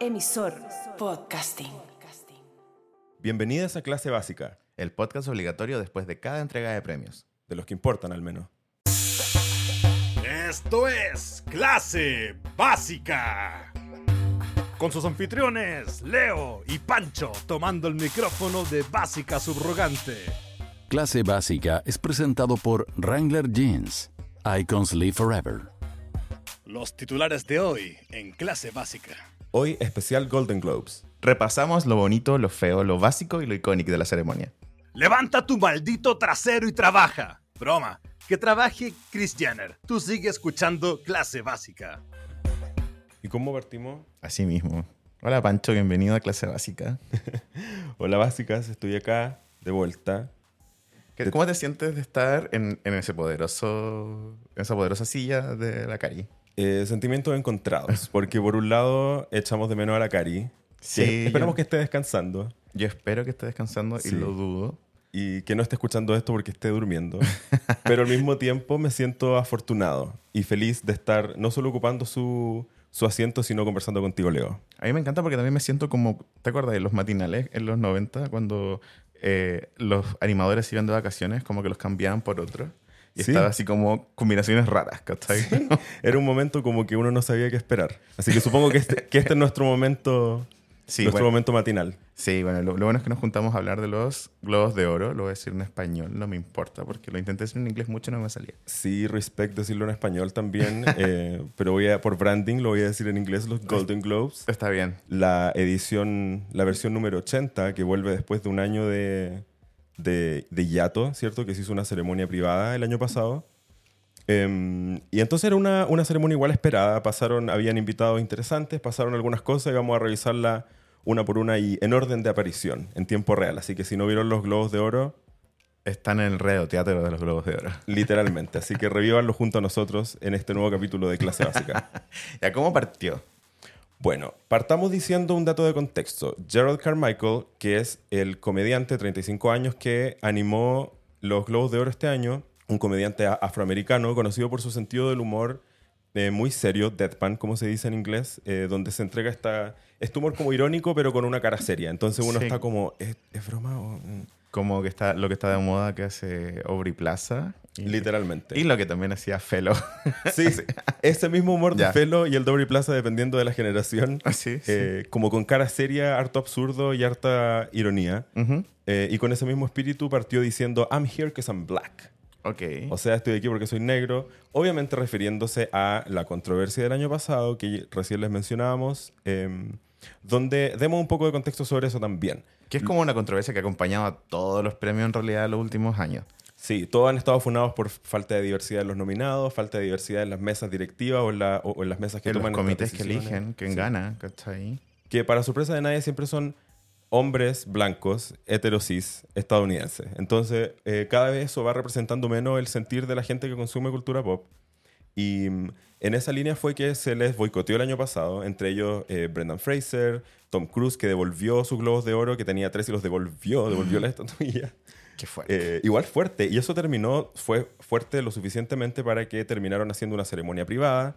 Emisor Podcasting. Bienvenidas a Clase Básica, El podcast obligatorio después de cada entrega de premios. de los que importan al menos. Esto es Clase Básica. Con sus anfitriones, Leo y Pancho, tomando el micrófono de Básica Subrogante. Clase Básica es presentado por Wrangler Jeans. Icons Live Forever. Los titulares de hoy en Clase Básica. Hoy especial Golden Globes. Repasamos lo bonito, lo feo, lo básico y lo icónico de la ceremonia. Levanta tu maldito trasero y trabaja. Broma. Que trabaje Chris Jenner. Tú sigue escuchando Clase Básica. ¿Y cómo partimos? Así mismo. Hola Pancho, bienvenido a clase básica. Hola Básicas, estoy acá de vuelta. ¿Qué- ¿Cómo te sientes de estar en, en ese poderoso, en esa poderosa silla de la Cari? Eh, sentimientos encontrados, porque por un lado echamos de menos a la Cari. Sí, que esperamos que esté descansando Yo espero que esté descansando Sí. y lo dudo. y que no esté escuchando esto porque esté durmiendo. Pero al mismo tiempo me siento afortunado y feliz de estar no solo ocupando su, su asiento, sino conversando contigo, Leo. A mí me encanta porque también me siento como, ¿te acuerdas de los matinales en los 90 cuando eh, los animadores iban de vacaciones, como que los cambiaban por otros? Y Sí. estaba así como combinaciones raras, ¿cachai? Era un momento como que uno no sabía qué esperar. Así que supongo que este, que este es nuestro momento, Sí, nuestro bueno. momento matinal. Sí, bueno, lo, lo bueno es que nos juntamos a hablar de los globos de oro. Lo voy a decir en español, no me importa, porque lo intenté decir en inglés mucho y no me salía. Sí, respect decirlo en español también, eh, pero voy a, por branding lo voy a decir en inglés, los Golden Globes. Está bien. La edición, la versión número 80, que vuelve después de un año de, de, de hiato, ¿cierto? Que se hizo una ceremonia privada el año pasado. Em, y entonces era una, una ceremonia igual esperada. Pasaron, habían invitados interesantes, pasaron algunas cosas y vamos a revisarla una por una y en orden de aparición, en tiempo real. Así que si no vieron los Globos de Oro, Están en el reo teatro de los globos de oro. literalmente. Así que revívanlo junto a nosotros en este nuevo capítulo de Clase Básica. ¿Ya cómo partió? Bueno, partamos diciendo un dato de contexto. Gerald Carmichael, que es el comediante de 35 años que animó los Globos de Oro este año, un comediante afroamericano conocido por su sentido del humor eh, muy serio, deadpan, como se dice en inglés, eh, donde se entrega esta, este humor como irónico, pero con una cara seria. Entonces uno Sí. está como, ¿es, es broma o...? mm?" Como que está lo que está de moda que hace Aubrey Plaza. Literalmente. y lo que también hacía Felo. Sí, ese mismo humor de. Felo y el Doble Plaza, dependiendo de la generación, Así, sí. eh, como con cara seria, harto absurdo y harta ironía. Eh, y con ese mismo espíritu partió diciendo, I'm here because I'm black. Ok. O sea, estoy aquí porque soy negro. Obviamente refiriéndose a la controversia del año pasado, que recién les mencionábamos, em, donde demos un poco de contexto sobre eso también. que es como una controversia que ha acompañado a todos los premios en realidad en los últimos años. Sí, todos han estado funados por falta de diversidad en los nominados, falta de diversidad en las mesas directivas o en, la- o- o en las mesas que en los toman estas comités que eligen, quién Sí. gana, ¿cachai? que para sorpresa de nadie siempre son hombres blancos, heterosis, estadounidenses. Entonces, eh, cada vez eso va representando menos el sentir de la gente que consume cultura pop. Y mm, en esa línea fue que se les boicoteó el año pasado, entre ellos eh, Brendan Fraser, Tom Cruise, que devolvió sus globos de oro, que tenía tres y los devolvió, devolvió la estatuilla. Qué fuerte. Eh, igual fuerte. Y eso terminó, fue fuerte lo suficientemente para que terminaron haciendo una ceremonia privada,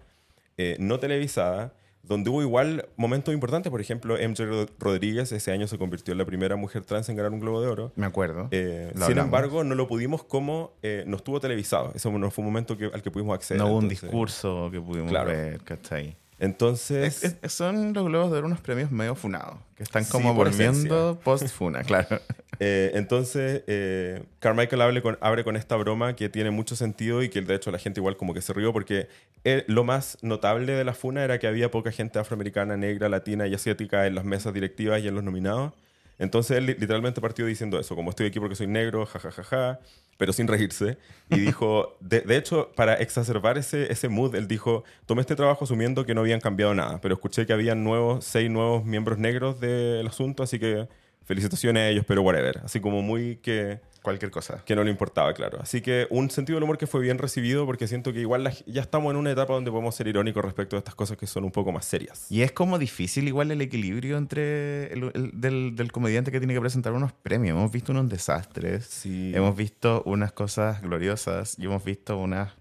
eh, no televisada, donde hubo igual momentos importantes. Por ejemplo, MJ Rod- Rodríguez ese año se convirtió en la primera mujer trans en ganar un Globo de Oro. Me acuerdo. Eh, sin hablamos. embargo, no lo pudimos como eh, no estuvo televisado. Ese no fue un momento que- al que pudimos acceder. no hubo un discurso que pudimos Claro. ver, ¿cachai? Entonces, Es- es- son los globos de oro unos premios medio funados, que están Sí, como por volviendo post-funa, claro. Eh, entonces, eh, Carmichael abre con, abre con esta broma que tiene mucho sentido y que de hecho la gente igual como que se rió porque eh, lo más notable de la funa era que había poca gente afroamericana, negra, latina y asiática en las mesas directivas y en los nominados. Entonces él li- literalmente partió diciendo eso, como estoy aquí porque soy negro, jajajaja, pero sin reírse. Y dijo, de, de hecho, para exacerbar ese, ese mood, él dijo, tomé este trabajo asumiendo que no habían cambiado nada, pero escuché que habían nuevos, seis nuevos miembros negros del asunto, así que felicitaciones a ellos, pero whatever. Así como muy que, Cualquier cosa. que no le importaba, claro. Así que un sentido del humor que fue bien recibido porque siento que igual la- ya estamos en una etapa donde podemos ser irónicos respecto a estas cosas que son un poco más serias. Y es como difícil igual el equilibrio entre el, el- del, del comediante que tiene que presentar unos premios. Hemos visto unos desastres, Sí. hemos visto unas cosas gloriosas y hemos visto unas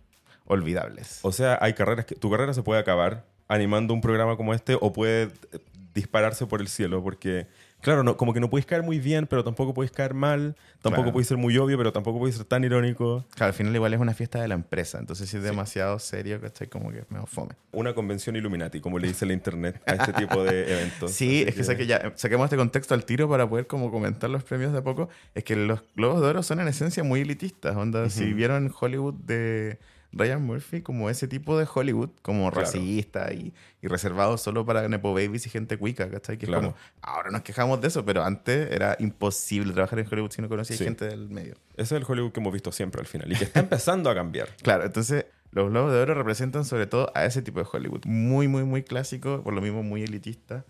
olvidables. O sea, hay carreras que tu carrera se puede acabar animando un programa como este o puede eh, dispararse por el cielo, porque, claro, no, como que no podéis caer muy bien, pero tampoco podéis caer mal, tampoco Claro. podéis ser muy obvio, pero tampoco podéis ser tan irónico. Claro, al final igual es una fiesta de la empresa, entonces si es demasiado serio, ¿cachai? Como que medio fome. Una convención Illuminati, como le dice la internet a este tipo de eventos. Sí, Así es que, saque ya, saquemos este contexto al tiro para poder como comentar los premios de a poco. Es que los Globos de Oro son en esencia muy elitistas. Onda, si vieron Hollywood de Ryan Murphy, como ese tipo de Hollywood, como Claro. racista y, y reservado solo para Nepo Babies y gente cuica, ¿cachai? Que Claro. es como, ahora nos quejamos de eso, pero antes era imposible trabajar en Hollywood si no conocías Sí. gente del medio. Ese es el Hollywood que hemos visto siempre al final y que está empezando a cambiar. Claro, entonces los Globos de Oro representan sobre todo a ese tipo de Hollywood. Muy, muy, muy clásico, por lo mismo muy elitista.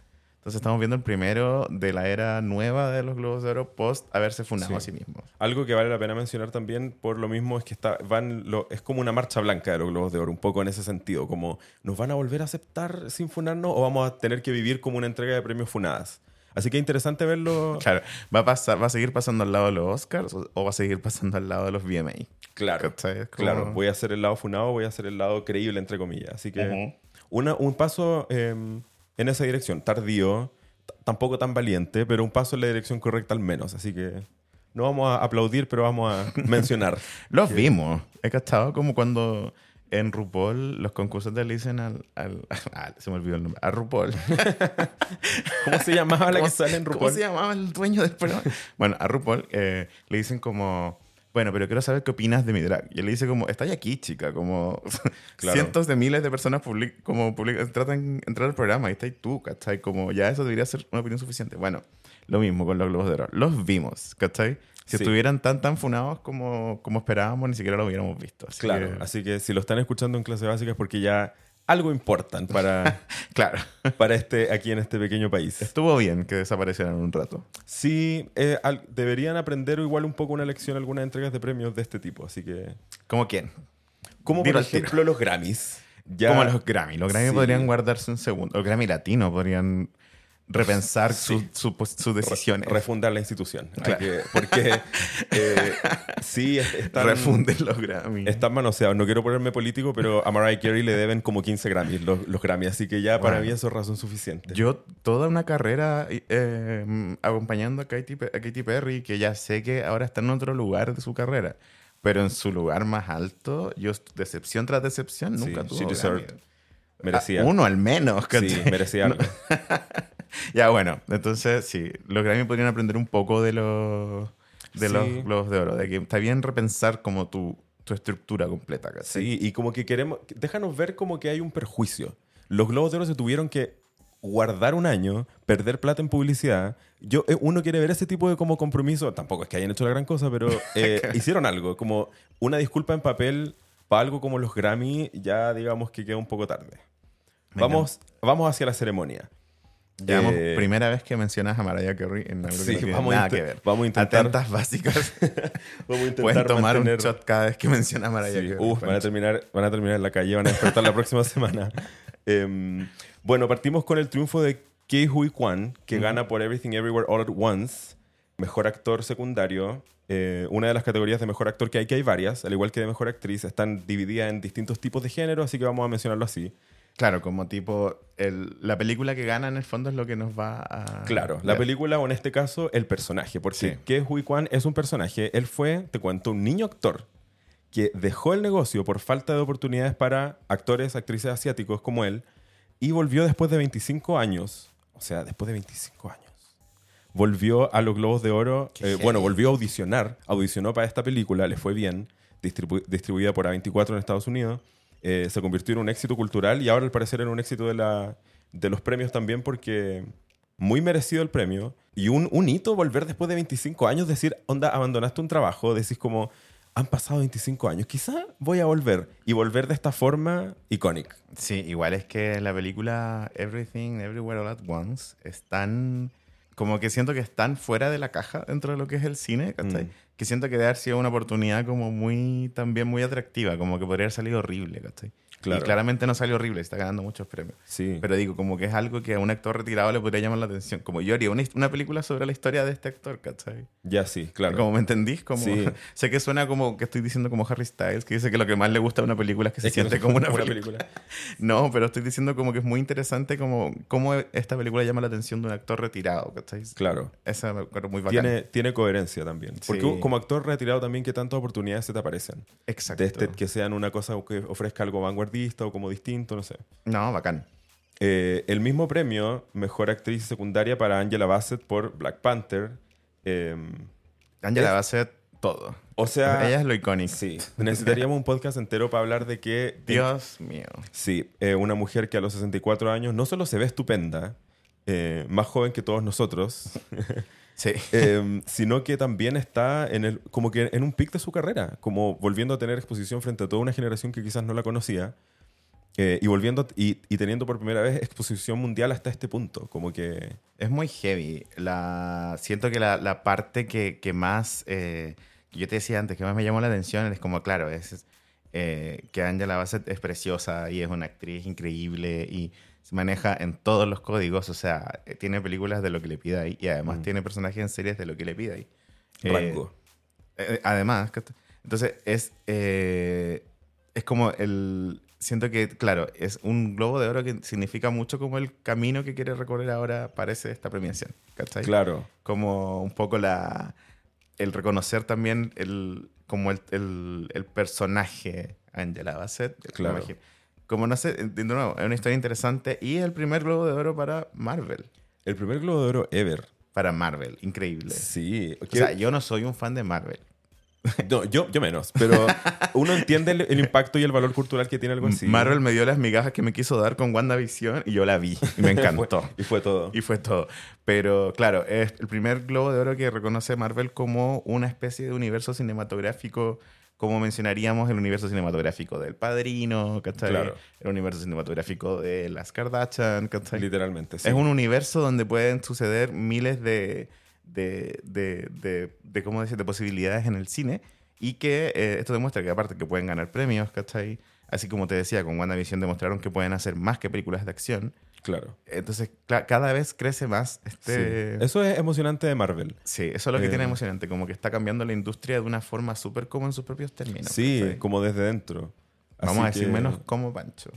Entonces estamos viendo el primero de la era nueva de los Globos de Oro post haberse fundado Sí. a sí mismos. Algo que vale la pena mencionar también por lo mismo es que está, van lo- es como una marcha blanca de los Globos de Oro, un poco en ese sentido, como ¿nos van a volver a aceptar sin funarnos o vamos a tener que vivir como una entrega de premios funadas? Así que interesante verlo. Claro, ¿va a, pasar, ¿va a seguir pasando al lado de los Oscars o, va a seguir pasando al lado de los VMA? Claro, claro. Voy a hacer el lado funado, voy a hacer el lado creíble, entre comillas. Así que Ujú. una, un paso eh, en esa dirección, tardío, tampoco tan valiente, pero un paso en la dirección correcta al menos. Así que no vamos a aplaudir, pero vamos a mencionar. Los vimos. He cachado como cuando en RuPaul los concursantes le dicen al... al- ah, se me olvidó el nombre. A RuPaul. ¿Cómo se llamaba la que ¿Cómo- sale en ¿Cómo RuPaul? se llamaba el dueño del programa? bueno, a RuPaul eh, le dicen como... Bueno, pero quiero saber qué opinas de mi drag. Y él le dice como, está aquí, chica. Como Claro. cientos de miles de personas public como public tratan de entrar al programa y está ahí tú, ¿cachai? Como ya eso debería ser una opinión suficiente. Bueno, lo mismo con los Globos de Oro. Los vimos, ¿cachai? Si Sí. estuvieran tan, tan funados como, como esperábamos, ni siquiera lo hubiéramos visto. Así Claro, que- así que si lo están escuchando en clase básica es porque ya algo importan para, claro. para este, aquí en este pequeño país. Estuvo bien que desaparecieran un rato. Sí, eh, al- deberían aprender igual un poco una lección algunas entregas de premios de este tipo. Así que, ¿Como quién? como por Dilo ejemplo los Grammys. Ya, Como los Grammy. Los Grammy Sí. podrían guardarse un segundo. Los Grammy latino podrían repensar Sí. su- su sus decisiones. refundar la institución. Claro. que- porque eh, sí, es- están, Refunden los Grammy. están manoseados. No quiero ponerme político, pero a Mariah Carey le deben como 15 Grammys los, los Grammy. Así que ya para Bueno. mí eso es razón suficiente. Yo toda una carrera eh, acompañando a Katy, a Katy Perry, que ya sé que ahora está en otro lugar de su carrera, pero en su lugar más alto, yo decepción tras decepción Sí, nunca she tuvo merecía. Ah, uno al menos. sí, merecía algo. Ya, bueno, entonces sí, los Grammy podrían aprender un poco de los de Sí. los Globos de Oro, de que está bien repensar como tu, tu estructura completa, ¿cachai? Sí, y como que queremos. Déjanos ver como que hay un perjuicio. Los Globos de Oro se tuvieron que guardar un año, perder plata en publicidad. Yo, eh, uno quiere ver ese tipo de como compromiso. Tampoco es que hayan hecho la gran cosa, pero eh, hicieron algo. Como una disculpa en papel para algo como los Grammy, ya digamos que queda un poco tarde. Vamos, vamos hacia la ceremonia. Llevamos Eh, primera vez que mencionas a Mariah Carey en algo Sí, que no vamos nada que ver. vamos a intentar- Atentas básicas. Vamos a intentar Pueden tomar mantener- un shot cada vez que menciona a Mariah Sí, Carey. uf, van a, terminar, van a terminar en la calle, van a despertar la próxima semana. Em, bueno, partimos con el triunfo de Kei Hui Kwan, que gana por Everything Everywhere All at Once, mejor actor secundario. Eh, una de las categorías de mejor actor que hay, que hay varias, al igual que de mejor actriz, están divididas en distintos tipos de género, así que vamos a mencionarlo así. Claro, como tipo, el- la película que gana en el fondo es lo que nos va a... Claro, la película o en este caso el personaje, porque Sí. Ke Hui Kwan es un personaje. Él fue, te cuento, un niño actor que dejó el negocio por falta de oportunidades para actores, actrices asiáticos como él y volvió después de 25 años, o sea, después de 25 años. Volvió a los Globos de Oro, eh, bueno, volvió a audicionar, audicionó para esta película, le fue bien, distribu- distribuida por A24 en Estados Unidos, eh, se convirtió en un éxito cultural y ahora al parecer en un éxito de, la, de los premios también porque muy merecido el premio y un, un hito volver después de 25 años, decir, onda, abandonaste un trabajo, decís como, han pasado 25 años, quizá voy a volver y volver de esta forma icónica. Sí, igual es que la película Everything, Everywhere, All at Once es tan... Como que siento que es tan fuera de la caja dentro de lo que es el cine, ¿cachai? Mm. Que siento que debe haber sido una oportunidad como muy, también muy atractiva, como que podría haber salido horrible, ¿cachai? Claro. Y claramente no salió horrible, está ganando muchos premios. Sí. Pero digo, como que es algo que a un actor retirado le podría llamar la atención. Como yo haría una, una película sobre la historia de este actor, ¿cachai? ya sí, claro. Como me entendís, como Sí. sé que suena como que estoy diciendo como Harry Styles, que dice que lo que más le gusta de una película es que se Es que no siente como una, una película. película. No, pero estoy diciendo como que es muy interesante como cómo esta película llama la atención de un actor retirado, ¿cachai? Claro. Esa me acuerdo muy bacán. Tiene, tiene coherencia también. Porque Sí. como actor retirado también, ¿qué tantas oportunidades se te aparecen? Exacto. De este, que sean una cosa que ofrezca algo vanguardista o como distinto, no sé. No, bacán. Eh, el mismo premio, Mejor Actriz Secundaria para Angela Bassett por Black Panther. Eh, Angela Es- Bassett, todo. o sea, Ella es lo icónico. sí, necesitaríamos un podcast entero para hablar de que... Dios mío. Sí, eh, una mujer que a los 64 años no solo se ve estupenda, eh, más joven que todos nosotros, Sí. eh, sino que también está en el, como que en un pic de su carrera, como volviendo a tener exposición frente a toda una generación que quizás no la conocía. eh, y volviendo y, y teniendo por primera vez exposición mundial hasta este punto, como que Es muy heavy. La, siento que la, la parte que, que más, eh, que yo te decía antes, que más me llamó la atención es como, claro, es eh, que Angela Bassett es preciosa y es una actriz increíble y se maneja en todos los códigos. O sea, eh, tiene películas de lo que le pida ahí y además Mm. tiene personajes en series de lo que le pida ahí. Eh, rango. eh, además, ¿cachai? entonces es, eh, es como el... Siento que, claro, es un globo de oro que significa mucho como el camino que quiere recorrer ahora, parece, esta premiación. ¿cachai? Claro, Como un poco la... El reconocer también el, como el, el, el personaje Angela Bassett. Claro. Como, imagi- como no sé, de nuevo, es una historia interesante y el primer globo de oro para Marvel. el primer globo de oro ever. Para Marvel, increíble. Sí, O sea, yo no soy un fan de Marvel. no, yo, yo menos, pero uno entiende el, el impacto y el valor cultural que tiene algo así. Marvel me dio las migajas que me quiso dar con WandaVision y yo la vi y me encantó. Fue- y fue todo. y fue todo. Pero claro, es el primer globo de oro que reconoce Marvel como una especie de universo cinematográfico, como mencionaríamos el universo cinematográfico del Padrino, ¿cachai? Claro. El universo cinematográfico de las Kardashian, ¿cachai? Literalmente, sí. Es un universo donde pueden suceder miles de, de, de, de, de, ¿cómo decir? de posibilidades en el cine y que eh, esto demuestra que aparte que pueden ganar premios, ¿cachai? Así como te decía, con WandaVision demostraron que pueden hacer más que películas de acción. Claro. Entonces, cada vez crece más este... Sí. Eso es emocionante de Marvel. Sí, eso es lo que Eh. tiene emocionante, como que está cambiando la industria de una forma súper como en sus propios términos. sí, como desde dentro. Vamos Así a decir que, menos como Pancho.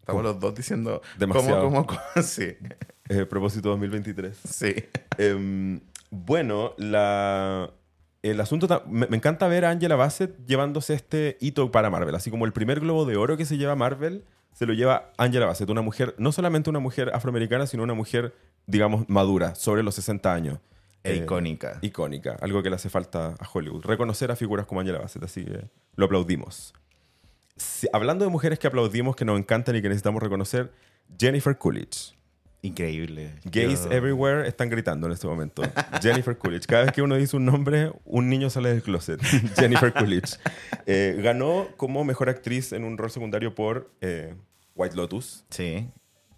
Estamos ¿Cómo? los dos diciendo Demasiado. como, como, como. Sí, eh, propósito 2023. sí. Em, bueno, la, el asunto... me encanta ver a Angela Bassett llevándose este hito para Marvel. Así como el primer globo de oro que se lleva Marvel, se lo lleva Angela Bassett. Una mujer, no solamente una mujer afroamericana, sino una mujer, digamos, madura, sobre los 60 años. E Eh, icónica. icónica, algo que le hace falta a Hollywood. Reconocer a figuras como Angela Bassett, así que lo aplaudimos. Si- hablando de mujeres que aplaudimos, que nos encantan y que necesitamos reconocer, Jennifer Coolidge. Increíble. Gays Yo- everywhere están gritando en este momento. Jennifer Coolidge. Cada vez que uno dice un nombre, un niño sale del closet. Jennifer Coolidge. Eh, ganó como mejor actriz en un rol secundario por eh, White Lotus. Sí.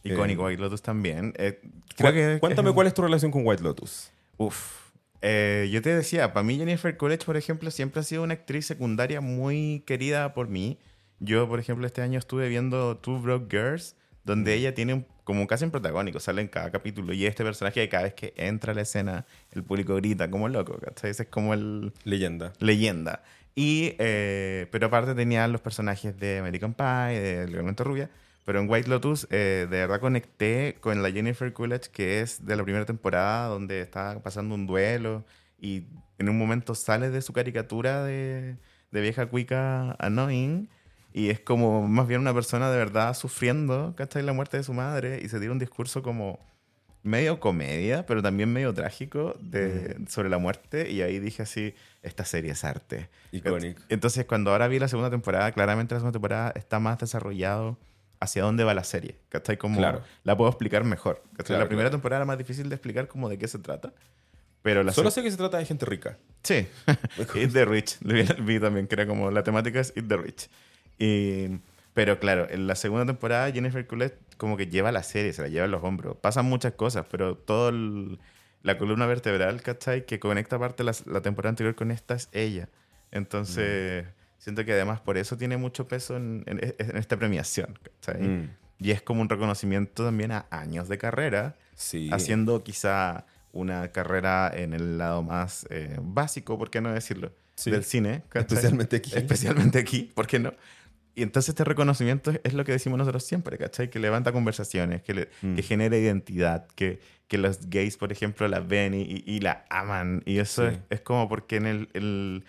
Icónico, Eh, White Lotus también. Eh, creo Cu- que- Cuéntame cuál es tu relación con White Lotus. Uf. Yo te decía, para mí Jennifer Coolidge, por ejemplo, siempre ha sido una actriz secundaria muy querida por mí. Yo, por ejemplo, este año estuve viendo Two Broke Girls, donde ella tiene un- como casi un protagónico, sale en cada capítulo. Y este personaje, cada vez que entra a la escena, el público grita como loco, ¿cachai? Es como el Leyenda. leyenda. Y, eh, pero aparte tenía los personajes de American Pie, de Elemento Rubia. Pero en White Lotus, eh, de verdad conecté con la Jennifer Coolidge, que es de la primera temporada, donde está pasando un duelo y en un momento sale de su caricatura de, de vieja cuica annoying y es como más bien una persona de verdad sufriendo, ¿cachai? La muerte de su madre y se tira un discurso como medio comedia, pero también medio trágico de, sobre la muerte. Y ahí dije así, esta serie es arte. Iconic. Entonces, cuando ahora vi la segunda temporada, claramente la segunda temporada está más desarrollado hacia dónde va la serie. ¿Cachai? Como Claro. la puedo explicar mejor. Claro, la primera claro. temporada era más difícil de explicar como de qué se trata. Pero la Solo se- sé que se trata de gente rica. Sí, Eat the Rich. Vi, vi también, que era como la temática es Eat the Rich. Y, pero claro, en la segunda temporada Jennifer Coolidge como que lleva la serie, se la lleva en los hombros. Pasan muchas cosas, pero todo el- la columna vertebral, ¿cachai? Que conecta aparte la, la temporada anterior con esta es ella. Entonces, siento que además por eso tiene mucho peso en, en- en esta premiación. ¿cachai? Mm. Y es como un reconocimiento también a años de carrera, Sí. haciendo quizá una carrera en el lado más eh, básico, ¿por qué no decirlo? Sí. Del cine. ¿cachai? Especialmente aquí. Especialmente aquí, ¿por qué no? Y entonces este reconocimiento es- lo que decimos nosotros siempre, ¿cachai? Que levanta conversaciones, que, le- Mm. que genera identidad, que, que los gays, por ejemplo, la ven y, y- y la aman. Y eso Sí. es, es como porque en el, el,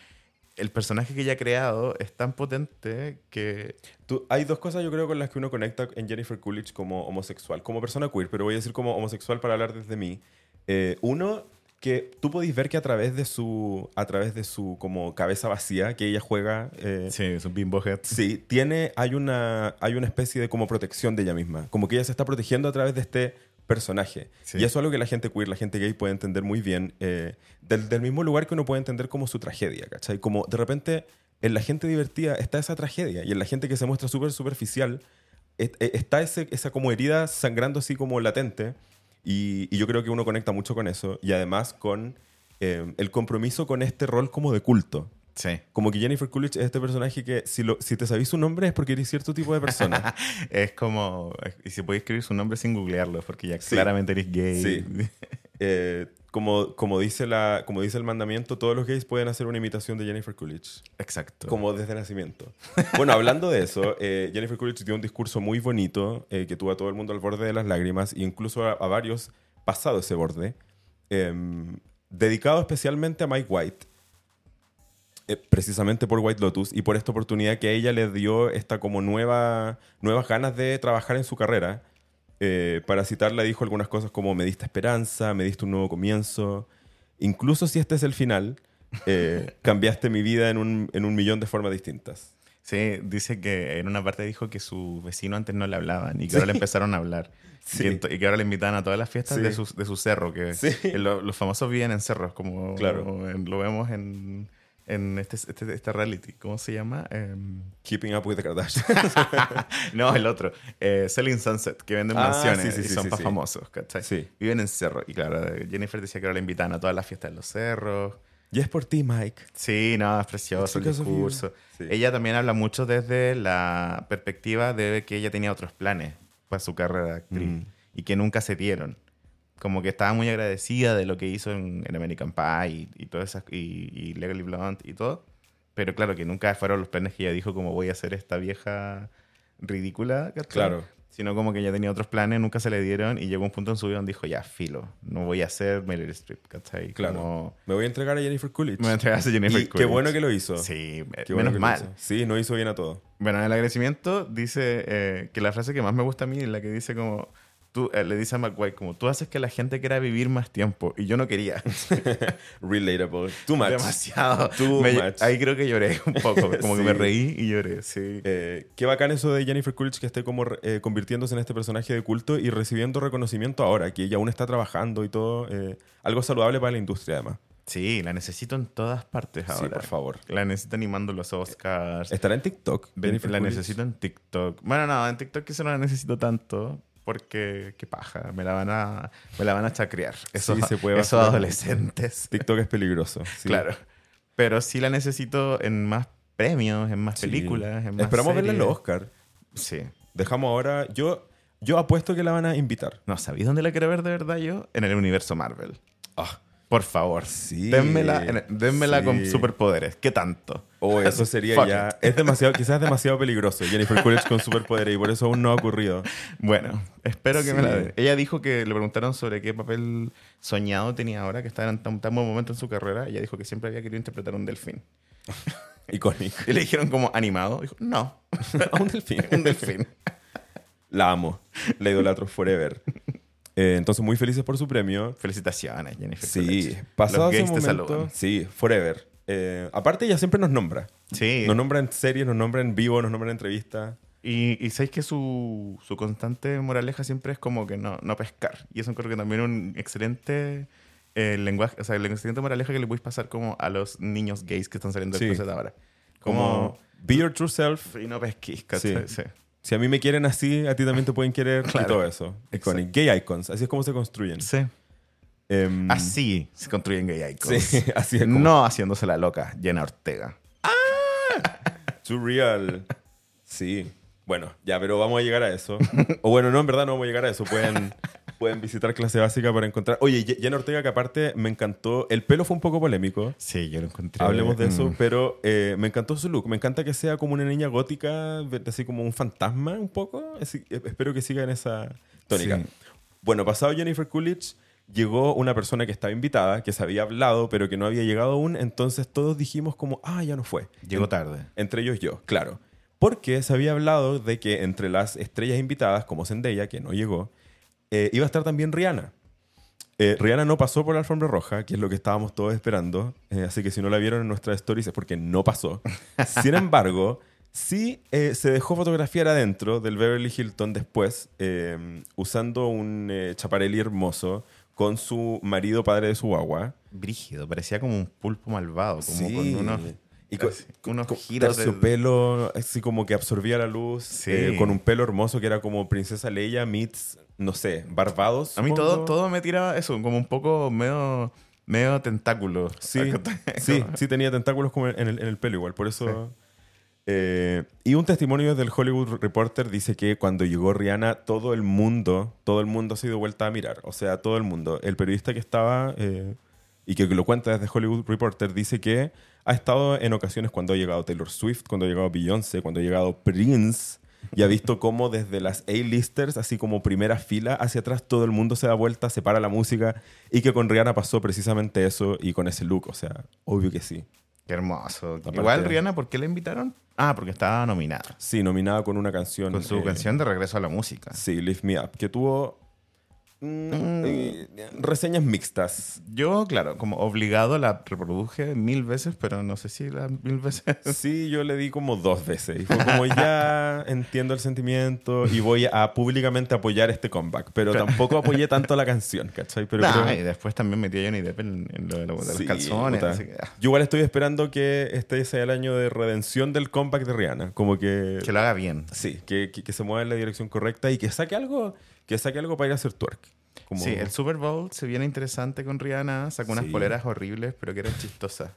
el personaje que ella ha creado es tan potente que... Tú- hay dos cosas yo creo con las que uno conecta en Jennifer Coolidge como homosexual, como persona queer, pero voy a decir como homosexual para hablar desde mí. Eh, uno, que tú podéis ver que a través de su, a través de su como cabeza vacía que ella juega, eh, Sí, es un bimbo head. Sí, tiene, hay una, hay una especie de como protección de ella misma. Como que ella se está protegiendo a través de este personaje. Sí. Y eso es algo que la gente queer, la gente gay puede entender muy bien. eh, del, del mismo lugar que uno puede entender como su tragedia, ¿cachai? Como de repente en la gente divertida está esa tragedia y en la gente que se muestra súper superficial es- está ese, esa como herida sangrando así como latente. Y, y yo creo que uno conecta mucho con eso. Y además con eh, el compromiso con este rol como de culto. Sí. Como que Jennifer Coolidge es este personaje que si, lo, si te sabís su nombre es porque eres cierto tipo de persona. Es como... Y si podéis escribir su nombre sin googlearlo, porque ya Sí. claramente eres gay. Sí. Eh, como, como, dice la, como dice el mandamiento, todos los gays pueden hacer una imitación de Jennifer Coolidge. Exacto. Como desde nacimiento. Bueno, hablando de eso, eh, Jennifer Coolidge dio un discurso muy bonito eh, que tuvo a todo el mundo al borde de las lágrimas e incluso a, a varios pasado ese borde, em, dedicado especialmente a Mike White, precisamente por White Lotus y por esta oportunidad que a ella le dio esta como nueva, nuevas ganas de trabajar en su carrera. Eh, para citarla dijo algunas cosas como me diste esperanza, me diste un nuevo comienzo, incluso si este es el final, eh, cambiaste mi vida en un, en un millón de formas distintas. Sí, dice que en una parte dijo que su vecino antes no le hablaban y que ahora le empezaron a hablar. Sí. Y, que ahora le invitan a todas las fiestas Sí. de, su, de su cerro, que Sí. que lo- los famosos viven en cerros, como Claro. en- lo vemos en, en este, este, este reality. ¿Cómo se llama? Em, Keeping up with the Kardashians. no, el otro. Eh, Selling Sunset, que venden Ah, mansiones sí, sí, y son sí, sí. famosos, ¿cachai? Sí. Viven en cerro. Y claro, Jennifer decía que ahora le invitan a todas las fiestas de los cerros. y es por ti, Mike. Sí, no, es precioso el discurso. Ella también habla mucho desde la perspectiva de que ella tenía otros planes para su carrera de actriz Mm. y que nunca se dieron. Como que estaba muy agradecida de lo que hizo en, en American Pie y, y todas esas y, y Legally Blonde y todo. Pero claro que nunca fueron los planes que ella dijo como voy a hacer esta vieja ridícula, ¿cachai? Claro. Sino como que ella tenía otros planes, nunca se le dieron y llegó un punto en su vida donde dijo, ya, filo, no voy a hacer Meryl Streep, ¿cachai? Claro. Como, Me voy a entregar a Jennifer Coolidge. me voy a entregar a Jennifer y qué Coolidge. bueno que lo hizo. Sí, Qué bueno menos que lo mal. hizo. Sí, no hizo bien a todo. Bueno, en el agradecimiento dice eh, que la frase que más me gusta a mí es la que dice como, tú, eh, le dice a McWhite como, tú haces que la gente quiera vivir más tiempo y yo no quería. Relatable. Too much. Demasiado. Too Me- much. Ahí creo que lloré un poco, como que Sí. me reí y lloré, sí. Eh, qué bacán eso de Jennifer Coolidge que esté como eh, convirtiéndose en este personaje de culto y recibiendo reconocimiento ahora, que ella aún está trabajando y todo. eh, algo saludable para la industria, además. Sí, la necesito en todas partes ahora. Sí, por favor. La necesito animando los Oscars. Estará en TikTok. Jennifer la Coolidge. necesito en TikTok. Bueno, no, en TikTok quizá no la necesito tanto porque qué paja, me la van a me la van a chacrear. Esos, Sí, se puede esos adolescentes. TikTok es peligroso. sí. Claro. Pero sí la necesito en más premios, en más Sí. películas, en más Esperamos verla en los Oscar. Sí. Dejamos ahora. Yo, yo apuesto que la van a invitar. No, ¿sabéis dónde la quiero ver de verdad yo? En el universo Marvel. Ah, Por favor. Sí. Dénmela, dénmela Sí. con superpoderes. ¿Qué tanto? o eso sería ya. it. Es demasiado, quizás es demasiado peligroso. Jennifer Coolidge con superpoderes y por eso aún no ha ocurrido. Bueno, espero que me la Sí. den. Ella dijo que le preguntaron sobre qué papel soñado tenía ahora, que estaba en tan, tan buen momento en su carrera. Ella dijo que siempre había querido interpretar un delfín. Icónico. Y le dijeron como animado. Dijo, no, un delfín. un delfín. La amo. La idolatro forever. Eh, entonces, muy felices por su premio. Felicitaciones, Jennifer. Sí, pasado Los ese momento. Sí, forever. Eh, aparte, ella siempre nos nombra. Sí. Nos nombra en series, nos nombra en vivo, nos nombra en entrevistas. Y, y sabéis que su, su constante moraleja siempre es como que no, no pescar. Y eso creo que también es un excelente eh, lenguaje, o sea, el excelente moraleja que le podéis pasar como a los niños gays que están saliendo del Sí. closet ahora. Como, Como, be your true self. y no ¿cachai? Sí. Sí. Si a mí me quieren así, a ti también te pueden querer y todo eso. Iconic. Gay icons. Así es como se construyen. Sí. Em, Así se construyen gay icons. Sí, así es como- No haciéndose la loca, Jenna Ortega. Too real. Sí. Bueno, ya, pero vamos a llegar a eso. O bueno, no, en verdad no vamos a llegar a eso. Pueden, pueden visitar clase básica para encontrar. Oye, Ye- Jenna Ortega, que aparte me encantó. El pelo fue un poco polémico. Sí, yo lo encontré. Hablemos de eso, Mm. pero eh, me encantó su look. Me encanta que sea como una niña gótica, así como un fantasma un poco. Así- eh, espero que siga en esa tónica. Sí. Bueno, pasado Jennifer Coolidge, llegó una persona que estaba invitada, que se había hablado, pero que no había llegado aún. Entonces todos dijimos como, ah, ya no fue. Llegó tarde. Entre ellos yo, claro. Porque se había hablado de que entre las estrellas invitadas, como Zendaya, que no llegó, eh, iba a estar también Rihanna. Eh, Rihanna no pasó por la alfombra roja, que es lo que estábamos todos esperando. eh, así que si no la vieron en nuestras stories es porque no pasó. Sin embargo, sí se dejó fotografiar adentro del Beverly Hilton después, usando un chaparelli hermoso con su marido padre de su guagua. Brígido, parecía como un pulpo malvado, como con unos, y con, unos con giros de- terciopelo, así como que absorbía la luz, Sí. eh, con un pelo hermoso que era como Princesa Leia meets, no sé, Barbados. A mí supongo. todo, todo me tiraba eso, como un poco medio, medio tentáculo. Sí, sí, sí tenía tentáculos como en el, en el pelo igual, por eso... Eh, y un testimonio del Hollywood Reporter dice que cuando llegó Rihanna, todo el mundo, todo el mundo se dio vuelta a mirar. O sea, todo el mundo. El periodista que estaba eh, y que lo cuenta desde Hollywood Reporter dice que ha estado en ocasiones cuando ha llegado Taylor Swift, cuando ha llegado Beyoncé, cuando ha llegado Prince y ha visto cómo desde las A-listers, así como primera fila hacia atrás, todo el mundo se da vuelta, se para la música y que con Rihanna pasó precisamente eso y con ese look. O sea, obvio que sí. Qué hermoso. Aparte- Igual Rihanna, ¿por qué la invitaron? Ah, porque estaba nominada. Sí, nominada con una canción. Con su eh, canción de regreso a la música. Sí, Lift Me Up, que tuvo mm, eh, reseñas mixtas. Yo, claro, como obligado la reproduje mil veces, pero no sé si las mil veces. Sí, yo le di como dos veces. Y fue como ya entiendo el sentimiento y voy a públicamente apoyar este comeback. Pero tampoco apoyé tanto la canción, ¿cachai? Pero Nah, creo- y después también metí a Johnny Depp en, en lo de, lo- de los Sí, calzones. puta. así que, ah, Yo igual estoy esperando que este sea el año de redención del comeback de Rihanna. Como que... que lo haga bien. Sí, que, que, que se mueva en la dirección correcta y que saque algo, que saque algo para ir a hacer twerk. Como- Sí, el Super Bowl se viene interesante con Rihanna. Sacó unas Sí. poleras horribles, pero que eran chistosas.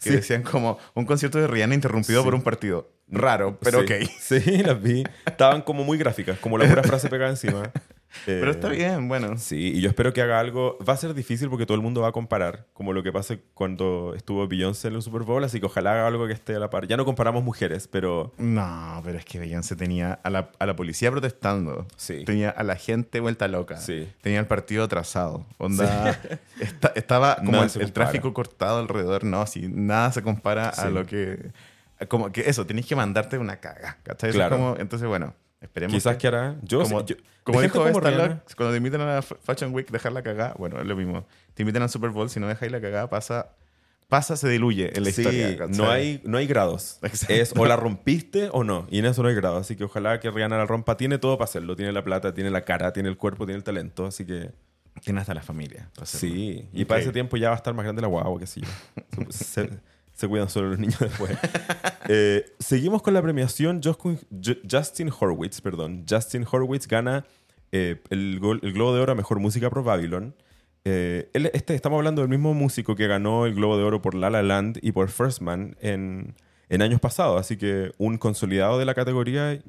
Que Sí. decían como un concierto de Rihanna interrumpido Sí. por un partido. Raro, pero ok. Sí, las vi. Estaban como muy gráficas, como la pura frase pegada encima. Pero Eh, está bien, bueno. Sí, y yo espero que haga algo. Va a ser difícil porque todo el mundo va a comparar, como lo que pasa cuando estuvo Beyoncé en el Super Bowl, así que ojalá haga algo que esté a la par. Ya no comparamos mujeres, pero No, pero es que Beyoncé tenía a la, a la policía protestando. Sí. Tenía a la gente vuelta loca. Sí. Tenía el partido atrasado. Onda, esta- estaba como el, tráfico cortado alrededor. No, si nada se compara a lo que... Como que eso, tenéis que mandarte una caga. ¿cachai? Claro. como- entonces, bueno, esperemos quizás que hará. Yo, como, yo- como dijo como cuando te invitan a la Fashion Week, dejar la cagada, bueno, es lo mismo. Te invitan al Super Bowl, si no dejáis la cagada, pasa, pasa, se diluye en la Sí, historia. ¿cachai? no hay, no hay grados. Exacto. Es o la rompiste o no. Y en eso no hay grados. Así que ojalá que Rihanna la rompa. Tiene todo para hacerlo. Tiene la plata, tiene la cara, tiene el cuerpo, tiene el talento. Así que Tiene hasta la familia. sí. Y Increíble. para ese tiempo ya va a estar más grande la guagua, qué sé yo. Se, cuidan solo los niños después. Eh, seguimos con la premiación. Justin, Ju- Justin Horwitz, perdón. Justin Horwitz gana eh, el, el Globo de Oro a Mejor Música por Babylon. Eh, este, estamos hablando del mismo músico que ganó el Globo de Oro por La La Land y por First Man en, en años pasados. Así que un consolidado de la categoría.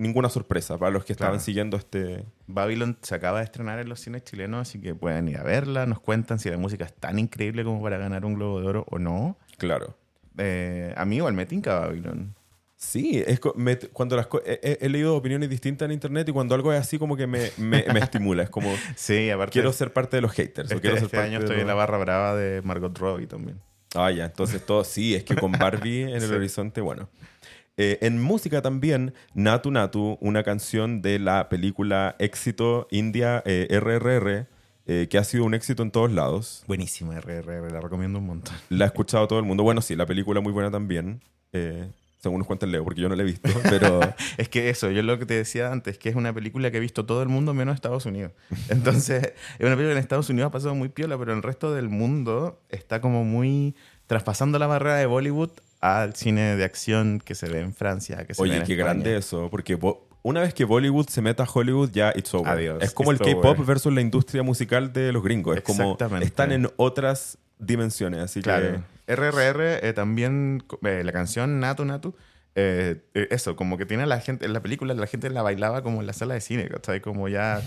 Ninguna sorpresa para los que estaban Claro. siguiendo este... Babylon se acaba de estrenar en los cines chilenos, así que pueden ir a verla. Nos cuentan si la música es tan increíble como para ganar un Globo de Oro o no. Claro. Eh, a mí igual me tinca Babylon. Sí, es me- cuando las he, he- leído opiniones distintas en internet y cuando algo es así como que me, me- me estimula. Es como, Sí, aparte. quiero ser parte de los haters. o este quiero ser este parte año de estoy en la barra brava de Margot Robbie también. Ah, ya, entonces todo, sí, es que con Barbie en el Sí. horizonte, bueno. Eh, en música también, Natu Natu, una canción de la película éxito India eh, RRR, eh, que ha sido un éxito en todos lados. Buenísima, RRR, la recomiendo un montón. La ha escuchado todo el mundo. Bueno, sí, la película muy buena también. eh, según nos cuenta Leo, porque yo no la he visto, pero... Es que eso, yo lo que te decía antes, que es una película que ha visto todo el mundo menos Estados Unidos. Entonces, es una película que en Estados Unidos ha pasado muy piola, pero en el resto del mundo está como muy traspasando la barrera de Bollywood al cine de acción que se ve en Francia, que se ve Oye, en qué España. grande eso, porque una vez que Bollywood se meta a Hollywood, ya it's over. Adiós, es como el K-pop versus la industria musical de los gringos. Es como Exactamente. están en otras dimensiones, así Claro. que RRR eh, también, eh, la canción Natu Natu, eh, eh, eso, como que tiene la gente, en la película la gente la bailaba como en la sala de cine, ¿cachai? Como ya...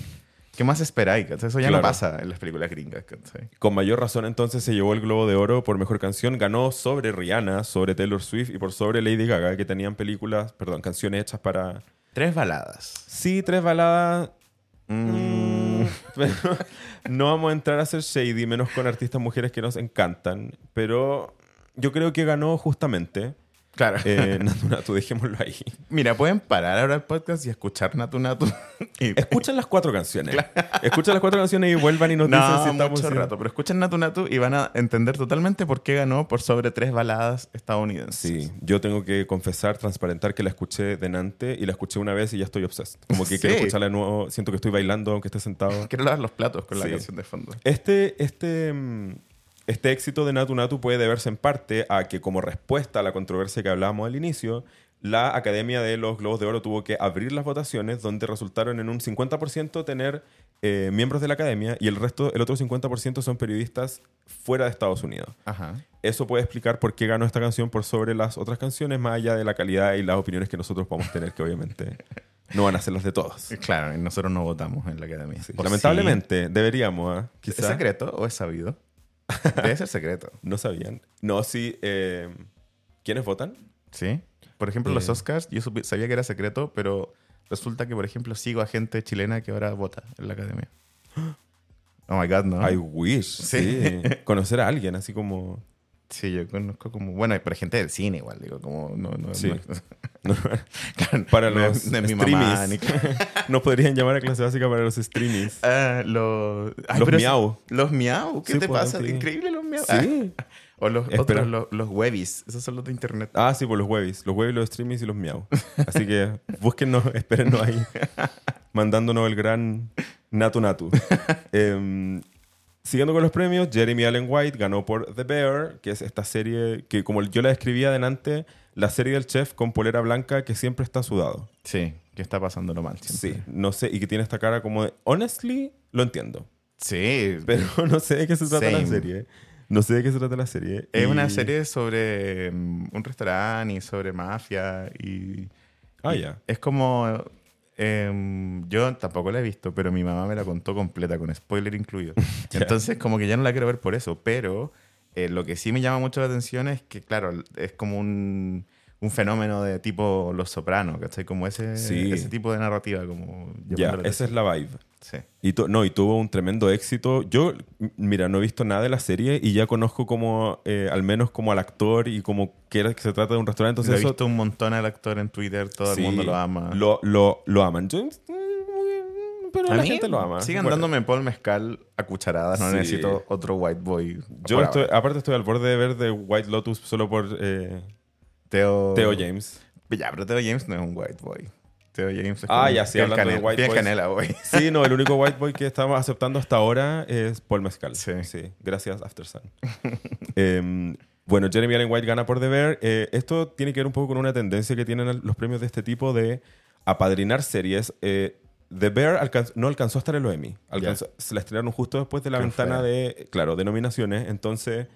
¿Qué más esperáis? Eso ya no Claro. pasa en las películas gringas, ¿cachai? Con mayor razón, entonces se llevó el Globo de Oro por mejor canción. Ganó sobre Rihanna, sobre Taylor Swift y por sobre Lady Gaga, que tenían películas, perdón, canciones hechas para. Tres baladas. Sí, tres baladas. Mm, pero no vamos a entrar a hacer shady, menos con artistas mujeres que nos encantan. Pero yo creo que ganó justamente. Claro. Eh, Natu Natu, dejémoslo ahí. Mira, pueden parar ahora el podcast y escuchar Natu Natu. y- Escuchen las cuatro canciones. Escuchen las cuatro canciones y vuelvan y nos dicen no, si estamos. mucho rato, pero escuchen Natu Natu y van a entender totalmente por qué ganó por sobre tres baladas estadounidenses. Sí, yo tengo que confesar, transparentar que la escuché de Nante y la escuché una vez y ya estoy obsessed. Como que Sí. quiero escucharla de nuevo, siento que estoy bailando aunque esté sentado. Quiero lavar los platos con la canción de fondo. Este, este, mm, este éxito de Natu Natu puede deberse en parte a que como respuesta a la controversia que hablábamos al inicio, la Academia de los Globos de Oro tuvo que abrir las votaciones donde resultaron en un 50% tener eh, miembros de la Academia y el resto, el otro 50% son periodistas fuera de Estados Unidos. Ajá. Eso puede explicar por qué ganó esta canción por sobre las otras canciones, más allá de la calidad y las opiniones que nosotros podemos tener, que obviamente no van a ser las de todos. Y Claro, nosotros no votamos en la academia. Sí, Lamentablemente, deberíamos, ¿ah? sí. ¿Es secreto o es sabido? Debe ser secreto. No sabían. No, sí. eh, ¿Quiénes votan? ¿Sí? Por ejemplo, los Eh. Oscars, yo sabía que era secreto, pero resulta que, por ejemplo, sigo a gente chilena que ahora vota en la academia. Oh my God, ¿no? I wish. Sí. Sí. Conocer a alguien, así como. Sí, yo conozco como. Bueno, pero gente del cine igual, digo, como. No, no, Sí. no- no, Claro, para los no es mi mamá, streamies. ni- Nos podrían llamar a clase básica para los streamies. Ah, los. ay, Los miau. Los miau. ¿Qué Sí, te pues, pasa? sí. Increíble los miau. Sí. Ah, o los Espera. otros, los, los webis. Esos son los de internet. Ah, sí, por los webis. Los webis, los streamies y los miau. Así que búsquennos, espérennos ahí. Mandándonos el gran Natu Natu. Em, siguiendo con los premios, Jeremy Allen White ganó por The Bear, que es esta serie que, como yo la describía adelante, la serie del chef con polera blanca que siempre está sudado. Sí, que está pasándolo mal Sí, siempre. no sé, y que tiene esta cara como de. Honestly, lo entiendo. Sí. Pero no sé de qué se trata la Same. serie. No sé de qué se trata la serie. Es Y- una serie sobre mm, un restaurante y sobre mafia y... Ah, ya. Es como... em, yo tampoco la he visto, pero mi mamá me la contó completa, con spoiler incluido. Entonces, como que ya no la quiero ver por eso. Pero eh, lo que sí me llama mucho la atención es que, claro, es como un, un fenómeno de tipo Los Sopranos, ¿cachai? Como ese, Sí. ese tipo de narrativa. Como Ya, esa es la vibe. Sí. Y no, y tuvo un tremendo éxito. Yo, mira, no he visto nada de la serie y ya conozco como, eh, al menos como al actor y como que, se trata de un restaurante. Entonces, he visto un montón al actor en Twitter, todo sí, el mundo lo ama. Lo, lo, lo aman. Yo, mm, pero A la mí, gente lo ama. Sigan Bueno, dándome Paul Mezcal a cucharadas, no Sí. necesito otro white boy. Yo estoy, aparte estoy al borde de ver The White Lotus solo por eh, Teo, Theo James. Ya, pero Teo James no es un white boy. Teo James es Ah, ya, sí, hablando de canela, white piel boys. canela, boy. Sí, no, el único white boy que estamos aceptando hasta ahora es Paul Mescal. Sí. gracias, After Sun. Em, bueno, Jeremy Allen White gana por deber. Eh, esto tiene que ver un poco con una tendencia que tienen los premios de este tipo de apadrinar series. Eh, The Bear no alcanzó a estar en los Emmy. Alcanzó- Se la estrenaron justo después de la Qué ventana de, claro, de nominaciones. Entonces,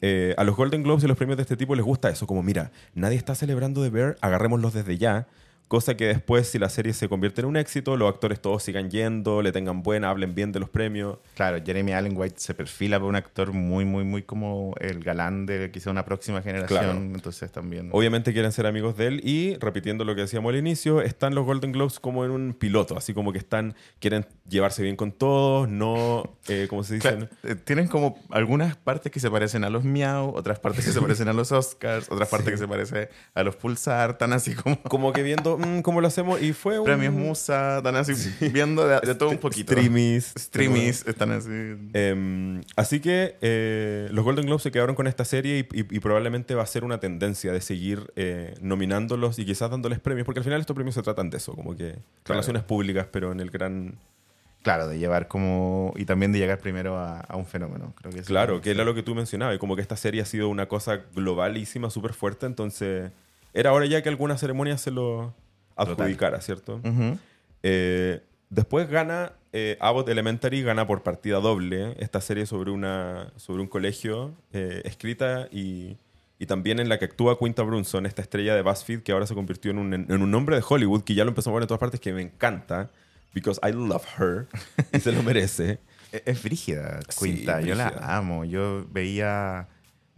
eh, a los Golden Globes y los premios de este tipo les gusta eso. Como, mira, nadie está celebrando The Bear, agarrémoslos desde ya. Cosa que después, si la serie se convierte en un éxito, los actores todos sigan yendo, le tengan buena, hablen bien de los premios. Claro, Jeremy Allen White se perfila para un actor muy, muy, muy como el galán de quizá una próxima generación. Claro. Entonces también. Obviamente quieren ser amigos de él y, repitiendo lo que decíamos al inicio, están los Golden Globes como en un piloto, así como que están, quieren llevarse bien con todos, no, eh, como se dice? Claro, eh, tienen como algunas partes que se parecen a los Miau, otras partes que se parecen a los Oscars, otras partes que se parecen a los Pulsar, tan así como Como que viendo mm, cómo lo hacemos y fue un... premios Musa, tan así viendo de, de todo un poquito. Streamies. Streamies, están así. Em, así que eh, los Golden Globes se quedaron con esta serie y, y- y probablemente va a ser una tendencia de seguir eh, nominándolos y quizás dándoles premios, porque al final estos premios se tratan de eso, como que relaciones públicas, pero en el gran... Claro, de llevar como. Y también de llegar primero a, a un fenómeno. Creo que Claro, que era lo que tú mencionabas, y como que esta serie ha sido una cosa globalísima, súper fuerte, entonces era hora ya que alguna ceremonia se lo adjudicara, ¿cierto? Eh, después gana eh, Abbott Elementary, gana por partida doble esta serie sobre, una, sobre un colegio eh, escrita y, y también en la que actúa Quinta Brunson, esta estrella de BuzzFeed que ahora se convirtió en un, en un nombre de Hollywood que ya lo empezó a ver en todas partes que me encanta. Because I love her. Y se lo merece. Es, es brígida, Sí, Quinta. Yo la amo. Yo veía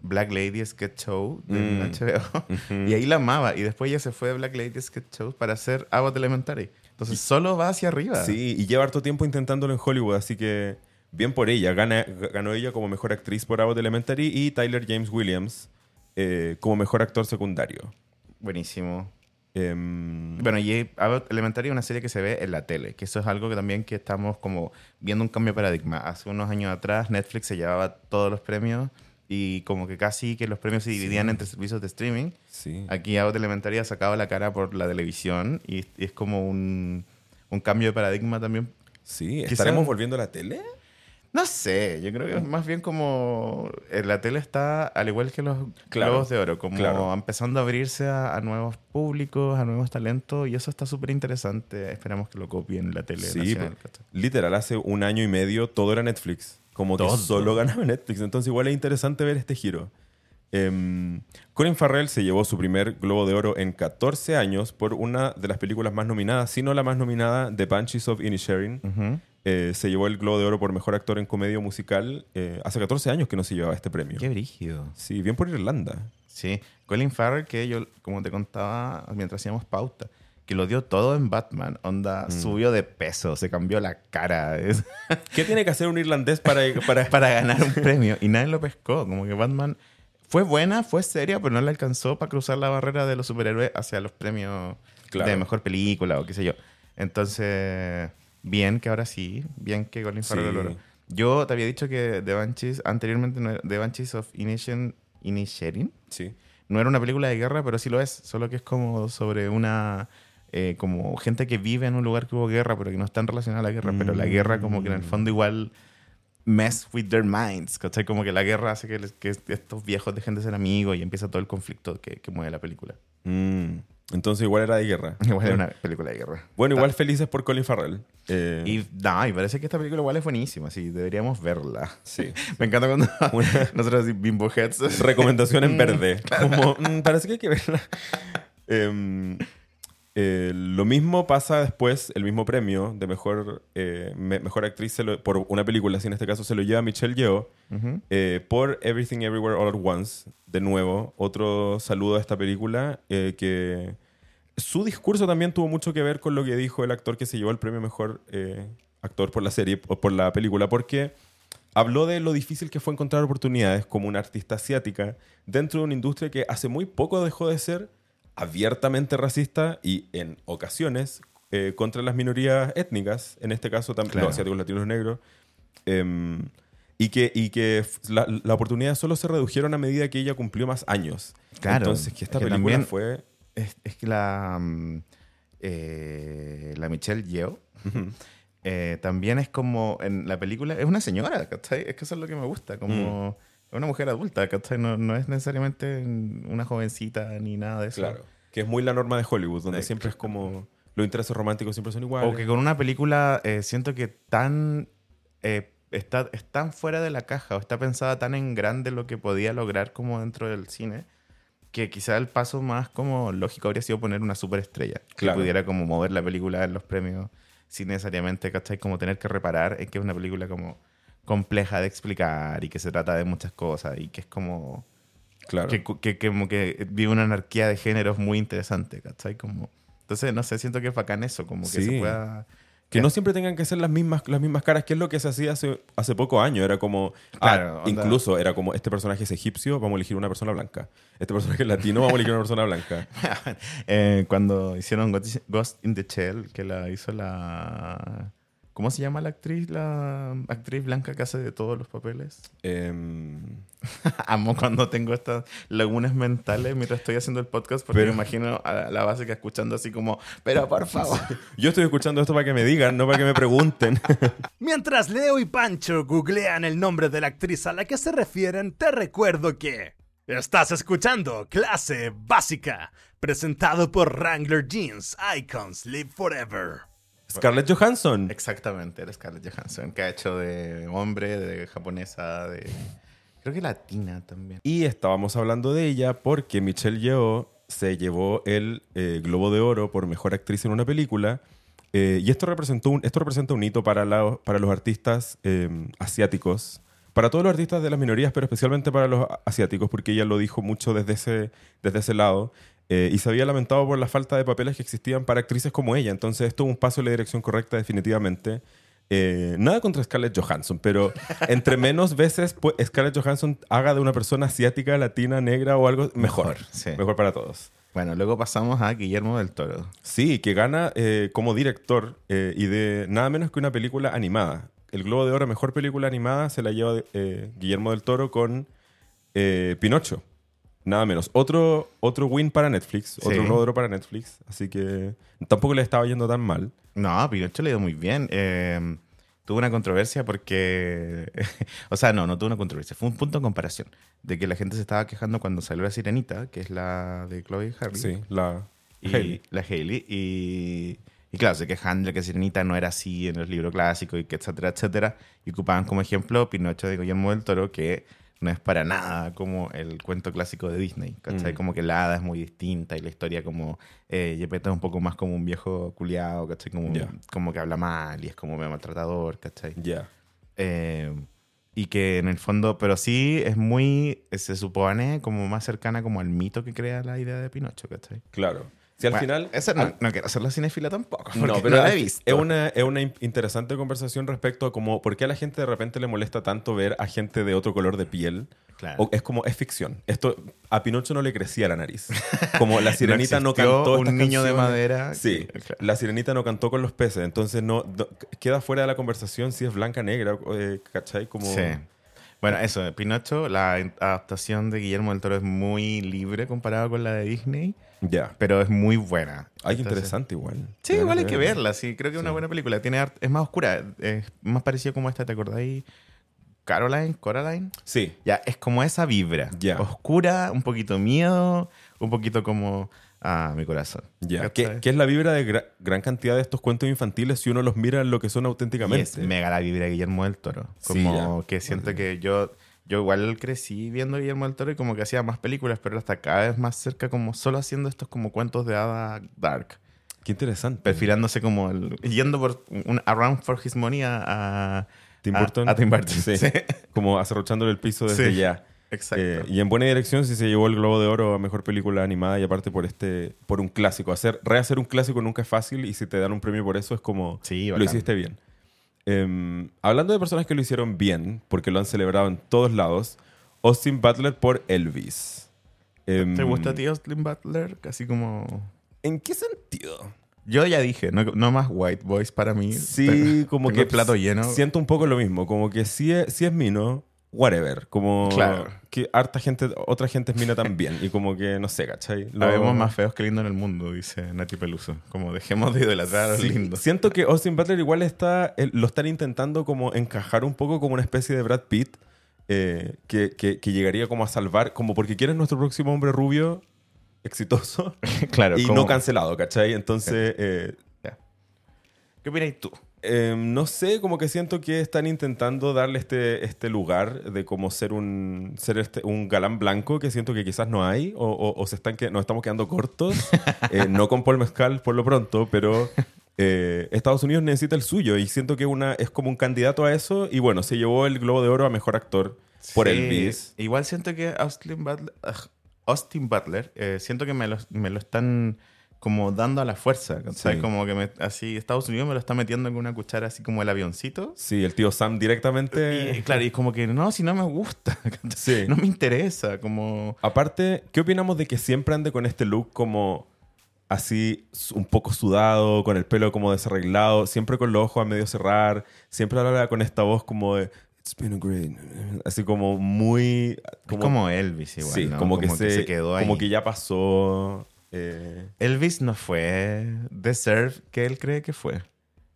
Black Lady Sketch Show de Mm. HBO y ahí la amaba. Y después ella se fue de Black Lady Sketch Show para hacer Abbott Elementary. Entonces solo va hacia arriba. Sí, y lleva harto tiempo intentándolo en Hollywood, así que bien por ella. Gana, ganó ella como mejor actriz por Abbott Elementary y Tyler James Williams eh, como mejor actor secundario. Buenísimo. Em, Bueno, y Abbott Elementary es una serie que se ve en la tele, que eso es algo que también que estamos como viendo un cambio de paradigma. Hace unos años atrás Netflix se llevaba todos los premios y como que casi que los premios se dividían entre servicios de streaming. sí. Aquí Abbott Elementary ha sacado la cara por la televisión y, es como un, un cambio de paradigma también. Sí, Quizá- ¿estaremos volviendo a la tele? No sé, yo creo que es más bien como eh, la tele está al igual que los Claro, globos de oro, como claro. empezando a abrirse a, a nuevos públicos, a nuevos talentos y eso está súper interesante. Esperamos que lo copien la tele Sí. Literal, hace un año y medio todo era Netflix. Como que Todo. solo ganaba Netflix. Entonces igual es interesante ver este giro. Em, Colin Farrell se llevó su primer Globo de Oro en 14 años por una de las películas más nominadas, si no la más nominada, The Banshees of Inisherin. Eh, se llevó el Globo de Oro por Mejor Actor en Comedia Musical. eh, hace 14 años que no se llevaba este premio. Qué brígido. Sí, bien por Irlanda. Sí, Colin Farrell, que yo, como te contaba mientras hacíamos pauta, que lo dio todo en Batman. Onda, Mm. subió de peso, se cambió la cara. es- ¿Qué tiene que hacer un irlandés para, para, para ganar un premio y nadie lo pescó. Como que Batman fue buena, fue seria, pero no le alcanzó para cruzar la barrera de los superhéroes hacia los premios Claro. de mejor película o qué sé yo. Entonces, bien que ahora sí, bien que Colin Farrell Sí. lo logró. Yo te había dicho que The Banshees, anteriormente, The Banshees of Inisherin, Inisherin Sí. no era una película de guerra, pero sí lo es. Solo que es como sobre una. Eh, como gente que vive en un lugar que hubo guerra, pero que no están relacionadas a la guerra. Pero la guerra, como que en el fondo, igual mess with their minds. ¿cachai? Como que la guerra hace que, les- que estos viejos dejen de ser amigos y empieza todo el conflicto que, que mueve la película. Mm, entonces igual era de guerra. Igual es una película de guerra. Bueno, igual felices por Colin Farrell. Eh, Y, no, y parece que esta película igual es buenísima, sí, deberíamos verla. sí. Me encanta cuando nosotros así, bimbo heads. Recomendación en verde. Como, mm, parece que hay que verla. Em, eh, lo mismo pasa después, el mismo premio de mejor, eh, me- mejor actriz se lo- por una película, así en este caso se lo lleva Michelle Yeoh eh, por Everything Everywhere All at Once. De nuevo, otro saludo a esta película que su discurso también tuvo mucho que ver con lo que dijo el actor que se llevó el premio mejor actor por la serie o por la película, porque habló de lo difícil que fue encontrar oportunidades como una artista asiática dentro de una industria que hace muy poco dejó de ser abiertamente racista y en ocasiones eh, contra las minorías étnicas, en este caso también Claro. los asiáticos, latinos, negros. Em, y que, y que la, la oportunidad solo se redujeron a medida que ella cumplió más años. Claro, Entonces, que esta es película fue... Es, es que la, mm, eh, la Michelle Yeoh eh, también es como en la película, es una señora, ¿cachai? Es que eso es lo que me gusta, como es una mujer adulta, ¿cachai? No, no es necesariamente una jovencita ni nada de eso. Claro. Que es muy la norma de Hollywood, donde siempre es como... Los intereses románticos siempre son iguales. O que con una película eh, siento que tan eh, está, es tan fuera de la caja o está pensada tan en grande lo que podía lograr como dentro del cine que quizá el paso más como lógico habría sido poner una superestrella Claro. que pudiera como mover la película en los premios sin necesariamente, ¿cachai? Como tener que reparar en que es una película como compleja de explicar y que se trata de muchas cosas y que es como Claro. que, que, que como que vive una anarquía de géneros muy interesante, ¿cachai? Como, entonces, no sé, siento que es bacán eso, como que Sí. se pueda... Que no siempre tengan que ser las mismas, las mismas caras, que es lo que se hacía hace, hace pocos años. Era como. ah, Claro, onda- incluso era como: este personaje es egipcio, vamos a elegir una persona blanca. Este personaje es latino, vamos a elegir una persona blanca. Eh, cuando hicieron Ghost in the Shell, que la hizo la... ¿Cómo se llama la actriz? La actriz blanca que hace de todos los papeles. Em, Amo cuando tengo estas lagunas mentales mientras estoy haciendo el podcast porque Pero- me imagino a la básica escuchando así como, pero por favor. yo estoy escuchando esto para que me digan, no para que me pregunten. Mientras Leo y Pancho googlean el nombre de la actriz a la que se refieren, te recuerdo que estás escuchando Clase Básica, presentado por Wrangler Jeans, Icons Live Forever. Scarlett Johansson. Exactamente, era Scarlett Johansson, que ha hecho de hombre, de japonesa, de... Creo que latina también. Y estábamos hablando de ella porque Michelle Yeoh se llevó el eh, Globo de Oro por Mejor Actriz en una película. Eh, y esto, representó un, esto representa un hito para, la- para los artistas eh, asiáticos, para todos los artistas de las minorías, pero especialmente para los asiáticos, porque ella lo dijo mucho desde ese, desde ese lado. Eh, y se había lamentado por la falta de papeles que existían para actrices como ella. Entonces, esto es un paso en la dirección correcta, definitivamente. Eh, nada contra Scarlett Johansson, pero entre menos veces pues, Scarlett Johansson haga de una persona asiática, latina, negra o algo, mejor. Mejor, sí. Mejor para todos. Bueno, luego pasamos a Guillermo del Toro. Sí, que gana eh, como director eh, y de nada menos que una película animada. El Globo de Oro, mejor película animada, se la lleva Guillermo del Toro con Pinocho. Nada menos. Otro, otro win para Netflix, otro Sí. De Oro para Netflix. Así que tampoco le estaba yendo tan mal. No, Pinocho le dio muy bien. Eh, tuvo una controversia porque... o sea, no, no tuvo una controversia. Fue un punto de comparación. De que la gente se estaba quejando cuando salió la Sirenita, que es la de Chloe Harley. Sí, la y Hailey. la Hailey y, y claro, se quejan de que Sirenita no era así en los libros clásicos y que etcétera, etcétera. Y ocupaban como ejemplo Pinocho de Guillermo del Toro, que no es para nada como el cuento clásico de Disney, ¿cachai? Mm. Como que la hada es muy distinta y la historia como eh, Gepetto es un poco más como un viejo culiado, ¿cachai? Como, Ya. como que habla mal y es como medio maltratador, ¿cachai? Ya. Eh, y que en el fondo, pero sí es muy, se supone como más cercana como al mito que crea la idea de Pinocho, ¿cachai? Claro. Si al Bueno, final. Eso no, no quiero hacerlo cinéfila tampoco. Porque No, no, pero la he visto. Es una, es una in- interesante conversación respecto a como por qué a la gente de repente le molesta tanto ver a gente de otro color de piel. Claro. O es como, es ficción. Esto, a Pinocho no le crecía la nariz. Como la sirenita no, existió cantó. un niño de madera Sí, claro. la sirenita no cantó con los peces. Entonces no, no- queda fuera de la conversación si es blanca, negra, eh, ¿cachai? Como, Sí. Bueno, eso, Pinocho, la adaptación de Guillermo del Toro es muy libre comparado con la de Disney, Ya. pero es muy buena. Ay, qué interesante igual. Sí, igual hay que verla. sí, creo que es una buena película. Tiene art- es más oscura, es más parecido como esta, ¿te acordáis? Caroline, Coraline. Sí. Ya, es como esa vibra. Ya. Oscura, un poquito miedo, un poquito como... Ah, mi corazón. Ya. ¿Cachai? Que, que es la vibra de gra- gran cantidad de estos cuentos infantiles si uno los mira en lo que son Y auténticamente. es mega la vibra de Guillermo del Toro. Sí, Como que siento que yo, yo igual crecí viendo Guillermo del Toro y como que hacía más películas, pero hasta cada vez más cerca, como solo haciendo estos como cuentos de hada dark. Qué interesante. Perfilándose como el, yendo por un Around for His Money a, a Tim Burton. A, Tim Burton. Sí. Sí. Como acerruchándole el piso desde Sí. ya. Exacto. Eh, y en buena dirección si se llevó el Globo de Oro a Mejor Película Animada y aparte por este por un clásico. Hacer, rehacer un clásico nunca es fácil y si te dan un premio por eso es como Sí, lo hiciste bien. Em, hablando de personas que lo hicieron bien, porque lo han celebrado en todos lados, Austin Butler por Elvis. Em, ¿Te gusta a ti Austin Butler? Casi como... ¿En qué sentido? Yo ya dije, no, no más white boys para mí. Sí, como que plato lleno. Siento un poco lo mismo, como que si es, si es Mino, whatever. Como Claro. que harta gente, otra gente es Mina también. y como que, no sé, ¿cachai? Lo- Habemos más feos que lindos en el mundo, dice Nati Peluso. Como dejemos de idolatrar a los lindos. Siento que Austin Butler igual está, él- lo están intentando como encajar un poco como una especie de Brad Pitt eh, que, que- que llegaría como a salvar, como porque quiere nuestro próximo hombre rubio exitoso claro. y como- no cancelado, ¿cachai? Entonces, eh, Ya. ¿Qué opinas tú? Eh, no sé, como que siento que están intentando darle este, este lugar de como ser un ser este, un galán blanco que siento que quizás no hay o, o- o se están que, nos estamos quedando cortos. Eh, no con Paul Mezcal por lo pronto, pero eh, Estados Unidos necesita el suyo y siento que una, es como un candidato a eso y bueno, se llevó el Globo de Oro a Mejor Actor por Sí, Elvis. Igual siento que Austin Butler, Austin Butler eh, siento que me lo, me lo están como dando a la fuerza. ¿cachai? Sí. Como que me- así Estados Unidos me lo está metiendo con una cuchara así como el avioncito. Sí, el tío Sam directamente. Y claro, y como que no, si no me gusta, Sí. no me interesa, como... Aparte, ¿qué opinamos de que siempre ande con este look como así un poco sudado, con el pelo como desarreglado, siempre con los ojos a medio cerrar, siempre habla con esta voz como de It's been a great, así como muy es como Elvis igual, sí, ¿no? como, que, se, quedó ahí. como que ya pasó. Eh, Elvis no fue The Serve que él cree que fue.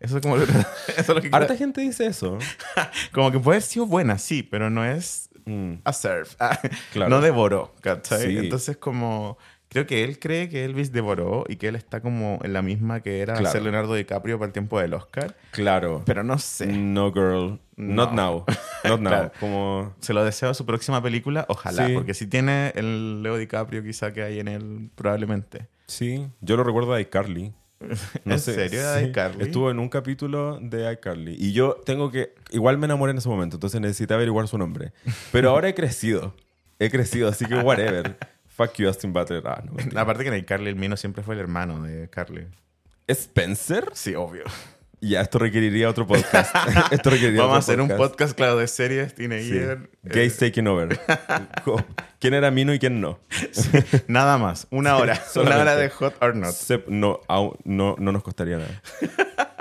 Eso es como lo, eso es lo que Harta gente dice eso. Como que puede haber sido buena, sí, pero no es Mm, a serve. Ah, Claro. No devoró, ¿cachai? Sí. Entonces como Creo que él cree que Elvis devoró y que él está como en la misma que era Claro. ser Leonardo DiCaprio para el tiempo del Oscar. Claro. Pero no sé. No, girl. Not No. now. Not now. Claro. Como... Se lo deseo a su próxima película, ojalá, Sí. porque si tiene el Leo DiCaprio quizá que hay en él, probablemente. Sí, yo lo recuerdo de iCarly. ¿En serio de iCarly? Estuvo en un capítulo de iCarly. Y yo tengo que... Igual me enamoré en ese momento, entonces necesité averiguar su nombre. Pero ahora he crecido. He crecido, así que whatever. Fuck you, Austin Butler. Ah, no, mentira. Aparte que en el Carly el mío siempre fue el hermano de Carly. ¿Spencer? Sí, obvio. Ya, esto requeriría otro podcast. esto requeriría Vamos a hacer un podcast, claro, de series, Sí. teenager. Gays taking over. ¿Quién era Mino y quién no? eh, nada más, una hora. una solamente. hora de Hot or Not. Se- no, no, no nos costaría nada.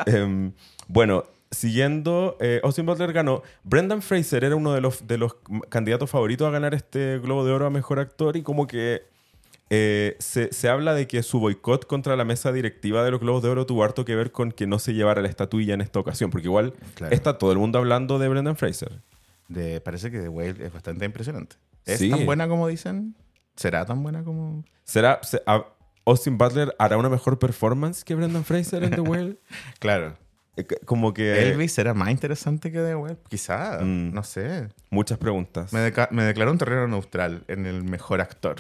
Em, bueno, siguiendo, eh, Austin Butler ganó. Brendan Fraser era uno de los, de los candidatos favoritos a ganar este Globo de Oro a Mejor Actor y como que eh, se, se habla de que su boicot contra la mesa directiva de los Globos de Oro tuvo harto que ver con que no se llevara la estatuilla en esta ocasión, porque igual Claro. está todo el mundo hablando de Brendan Fraser. De, parece que The Whale es bastante impresionante. ¿Es Sí. tan buena como dicen? ¿Será tan buena como...? ¿Será se- a- Austin Butler hará una mejor performance que Brendan Fraser en The Whale? Claro. Eh, Como que ¿Elvis será más interesante que The Whale? Quizá, Mm. no sé. muchas preguntas. Me, deca- me declaró un terreno neutral en el mejor actor.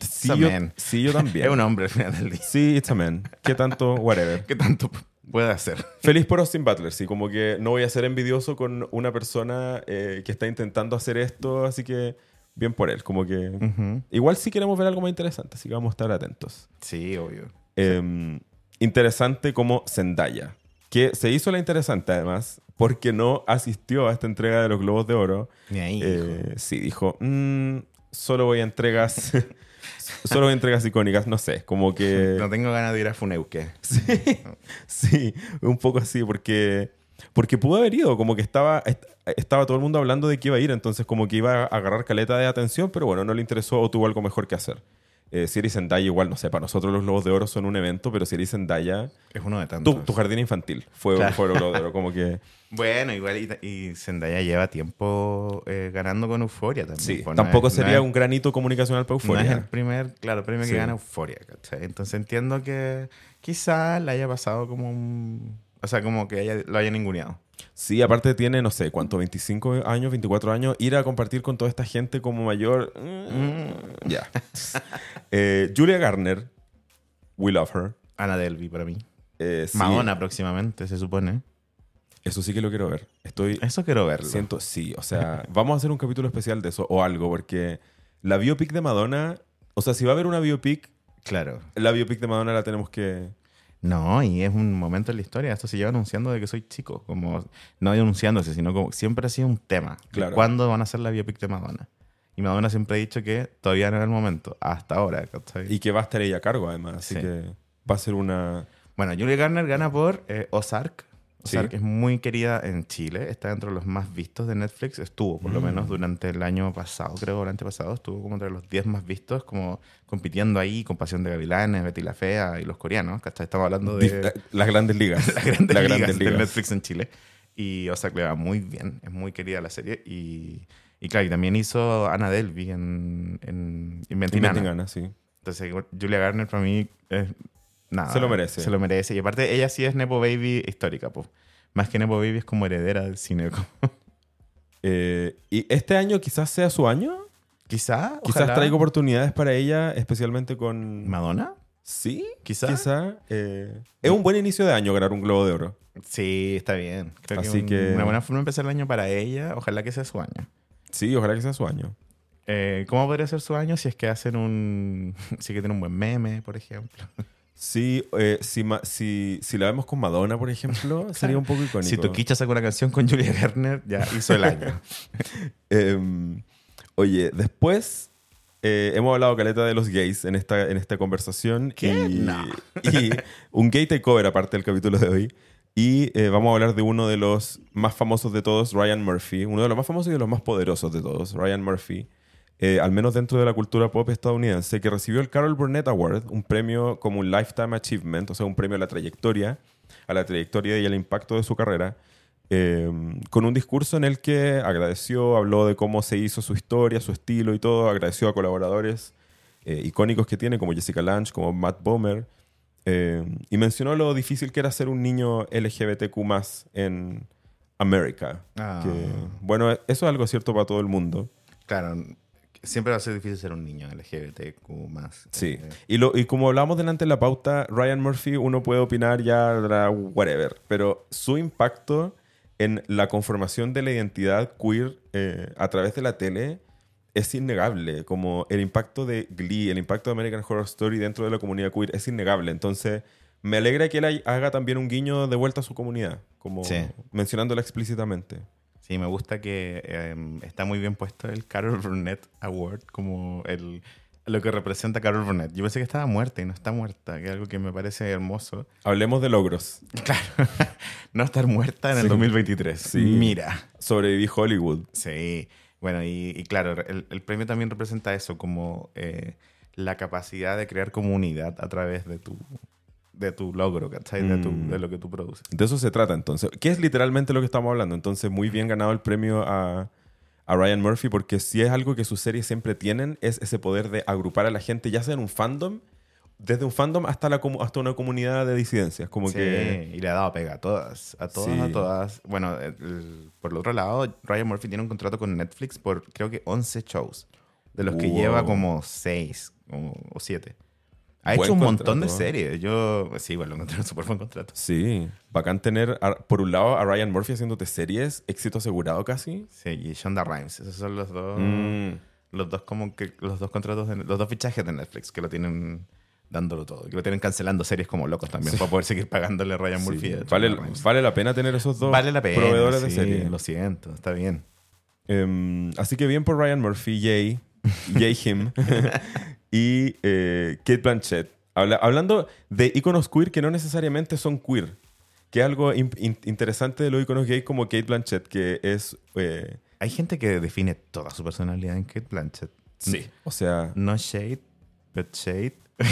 Sí, yo, sí, yo también. Es un hombre al final del día. Sí, it's a man. ¿Qué tanto? Whatever. ¿Qué tanto puede hacer? Feliz por Austin Butler, sí. Como que no voy a ser envidioso con una persona eh, que está intentando hacer esto, así que bien por él. Como que... Igual sí queremos ver algo más interesante, así que vamos a estar atentos. Sí, obvio. Eh, interesante como Zendaya, que se hizo la interesante además, porque no asistió a esta entrega de los Globos de Oro. Ahí, Eh, sí, dijo, "Mm, solo voy a entregas... solo voy a entregas icónicas, no sé, como que... No tengo ganas de ir a Funeuque. Sí, sí, un poco así, porque, porque pudo haber ido, como que estaba, est- estaba todo el mundo hablando de que iba a ir, entonces como que iba a agarrar caleta de atención, pero bueno, no le interesó o tuvo algo mejor que hacer. Eh, si eres Zendaya, igual, no sé, para nosotros los Globos de Oro son un evento, pero si eres Zendaya, Es uno de tantos. tu, tu jardín infantil fue, Claro. fue de Oro, como que... Bueno, igual y, y Zendaya lleva tiempo eh, ganando con Euforia también. Sí, pues, no tampoco no sería es- un granito comunicacional para No es el primer, claro, premio Sí. que gana Euforia, ¿cachai? Entonces entiendo que quizá le haya pasado como un... O sea, como que haya- lo haya ninguneado. Sí, aparte tiene, no sé, ¿cuánto? 25 años, 24 años. Ir a compartir con toda esta gente como mayor. mm, Ya. Eh, Julia Garner. We love her. Ana Delvey para mí. Eh, sí, Madonna próximamente, se supone. Eso sí que lo quiero ver. Estoy. Eso quiero verlo. Siento, sí. O sea, vamos a hacer un capítulo especial de eso o algo, porque la biopic de Madonna. O sea, si va a haber una biopic, Claro. la biopic de Madonna la tenemos que. No, y es un momento en la historia. Esto se lleva anunciando de que soy chico. Como, no anunciándose, sino como siempre ha sido un tema. Claro. ¿Cuándo van a hacer la biopic de Madonna? Y Madonna siempre ha dicho que todavía no era el momento. Hasta ahora, ¿cachai? Y que va a estar ella a cargo, además. Así Sí. que va a ser una. Bueno, Julia Garner gana por eh, Ozark. Sí. Ozark es muy querida en Chile. Está dentro de los más vistos de Netflix. Estuvo, por lo Mm. menos, durante el año pasado, creo, o el antepasado. Estuvo como entre los 10 más vistos, como compitiendo ahí con Pasión de Gavilanes, Betty la Fea y los coreanos. ¿cachai? Estamos hablando de... Dif- Las grandes ligas. las grandes, Las ligas, grandes de ligas. Netflix en Chile. Y Ozark le va muy bien, es muy querida la serie. Y, y claro, y también hizo Ana Delvey en, en Inventing Inventing Anna. Anna, sí. Entonces, Julia Garner para mí es nada. Se lo merece. Se lo merece. Y aparte, ella sí es Nepo Baby histórica, pues. Más que Nepo Baby es como heredera del cine. como- Eh, y este año quizás sea su año. Quizá, Quizás ojalá. traiga oportunidades para ella, especialmente con... ¿Madonna? Sí, Quizá. quizá. eh, es un buen inicio de año ganar un Globo de Oro. Sí, está bien. Creo Así que, un- que- una buena forma de empezar el año para ella. Ojalá que sea su año. Sí, ojalá que sea su año. Eh, ¿Cómo podría ser su año si es que hacen un... si que tiene un buen meme, por ejemplo? Sí, eh, si, si, si la vemos con Madonna, por ejemplo, sería un poco icónico. Si Toquicha saca una canción con Julia Garner, ya hizo el año. Em, oye, después eh, hemos hablado caleta de los gays en esta, en esta conversación. ¿Qué? Y, No. y un gay takeover aparte del capítulo de hoy. Y eh, vamos a hablar de uno de los más famosos de todos, Ryan Murphy. Uno de los más famosos y de los más poderosos de todos, Ryan Murphy. Eh, al menos dentro de la cultura pop estadounidense, que recibió el Carol Burnett Award, un premio como un Lifetime Achievement, o sea, un premio a la trayectoria, a la trayectoria y al impacto de su carrera, eh, con un discurso en el que agradeció, habló de cómo se hizo su historia, su estilo y todo, agradeció a colaboradores eh, icónicos que tiene, como Jessica Lange, como Matt Bomer. Y mencionó lo difícil que era ser un niño LGBTQ en América. Ah. Bueno, eso es algo cierto para todo el mundo. Claro, siempre va a ser difícil ser un niño LGBTQ más. Sí. Eh, Y, lo, y como hablábamos delante en la pauta, Ryan Murphy, uno puede opinar ya, la whatever, pero su impacto en la conformación de la identidad queer eh, a través de la tele es innegable. Como el impacto de Glee, el impacto de American Horror Story dentro de la comunidad queer es innegable. Entonces, me alegra que él haga también un guiño de vuelta a su comunidad, como Sí. mencionándola explícitamente. Sí, me gusta que eh, está muy bien puesto el Carol Burnett Award como el, lo que representa Carol Burnett. Yo pensé que estaba muerta y no está muerta, que es algo que me parece hermoso. Hablemos de logros. Claro, no estar muerta en el Sí. 2023. Sí. Mira. Sobreviví Hollywood. Sí, bueno, y, y claro, el, el premio también representa eso, como eh, la capacidad de crear comunidad a través de tu, de tu logro, ¿cachai? De, tu- Mm. de lo que tú produces. De eso se trata entonces. Que es literalmente lo que estamos hablando. Entonces, muy bien ganado el premio a, a Ryan Murphy porque si es algo que sus series siempre tienen, es ese poder de agrupar a la gente, ya sea en un fandom, desde un fandom hasta, la, hasta una comunidad de disidencias. Como Sí, que... y le ha dado pega a todas, a todas, Sí. a todas. Bueno, el- el- por el otro lado, Ryan Murphy tiene un contrato con Netflix por creo que 11 shows, de los que lleva como 6 o 7. Ha hecho un montón de series. Yo, sí, bueno, lo encontré un súper buen contrato. Sí, bacán tener, a- por un lado, a Ryan Murphy haciéndote series, éxito asegurado casi. Sí, y Shonda Rhimes. Esos son los dos, Mm. los dos como que los dos contratos, de- los dos fichajes de Netflix que lo tienen dándolo todo, que lo tienen cancelando series como locos también para poder seguir pagándole a Ryan. Murphy. a Vale, vale la pena tener esos dos Vale la pena. proveedores de series. Lo siento, está bien. Em, así que bien por Ryan Murphy, yay, yay him. y eh, Kate Blanchett. Habla- hablando de iconos queer que no necesariamente son queer. Que es algo in- in- interesante de los iconos gay como Kate Blanchett, que es... eh, Hay gente que define toda su personalidad en Kate Blanchett. sí. O sea, No shade, but shade.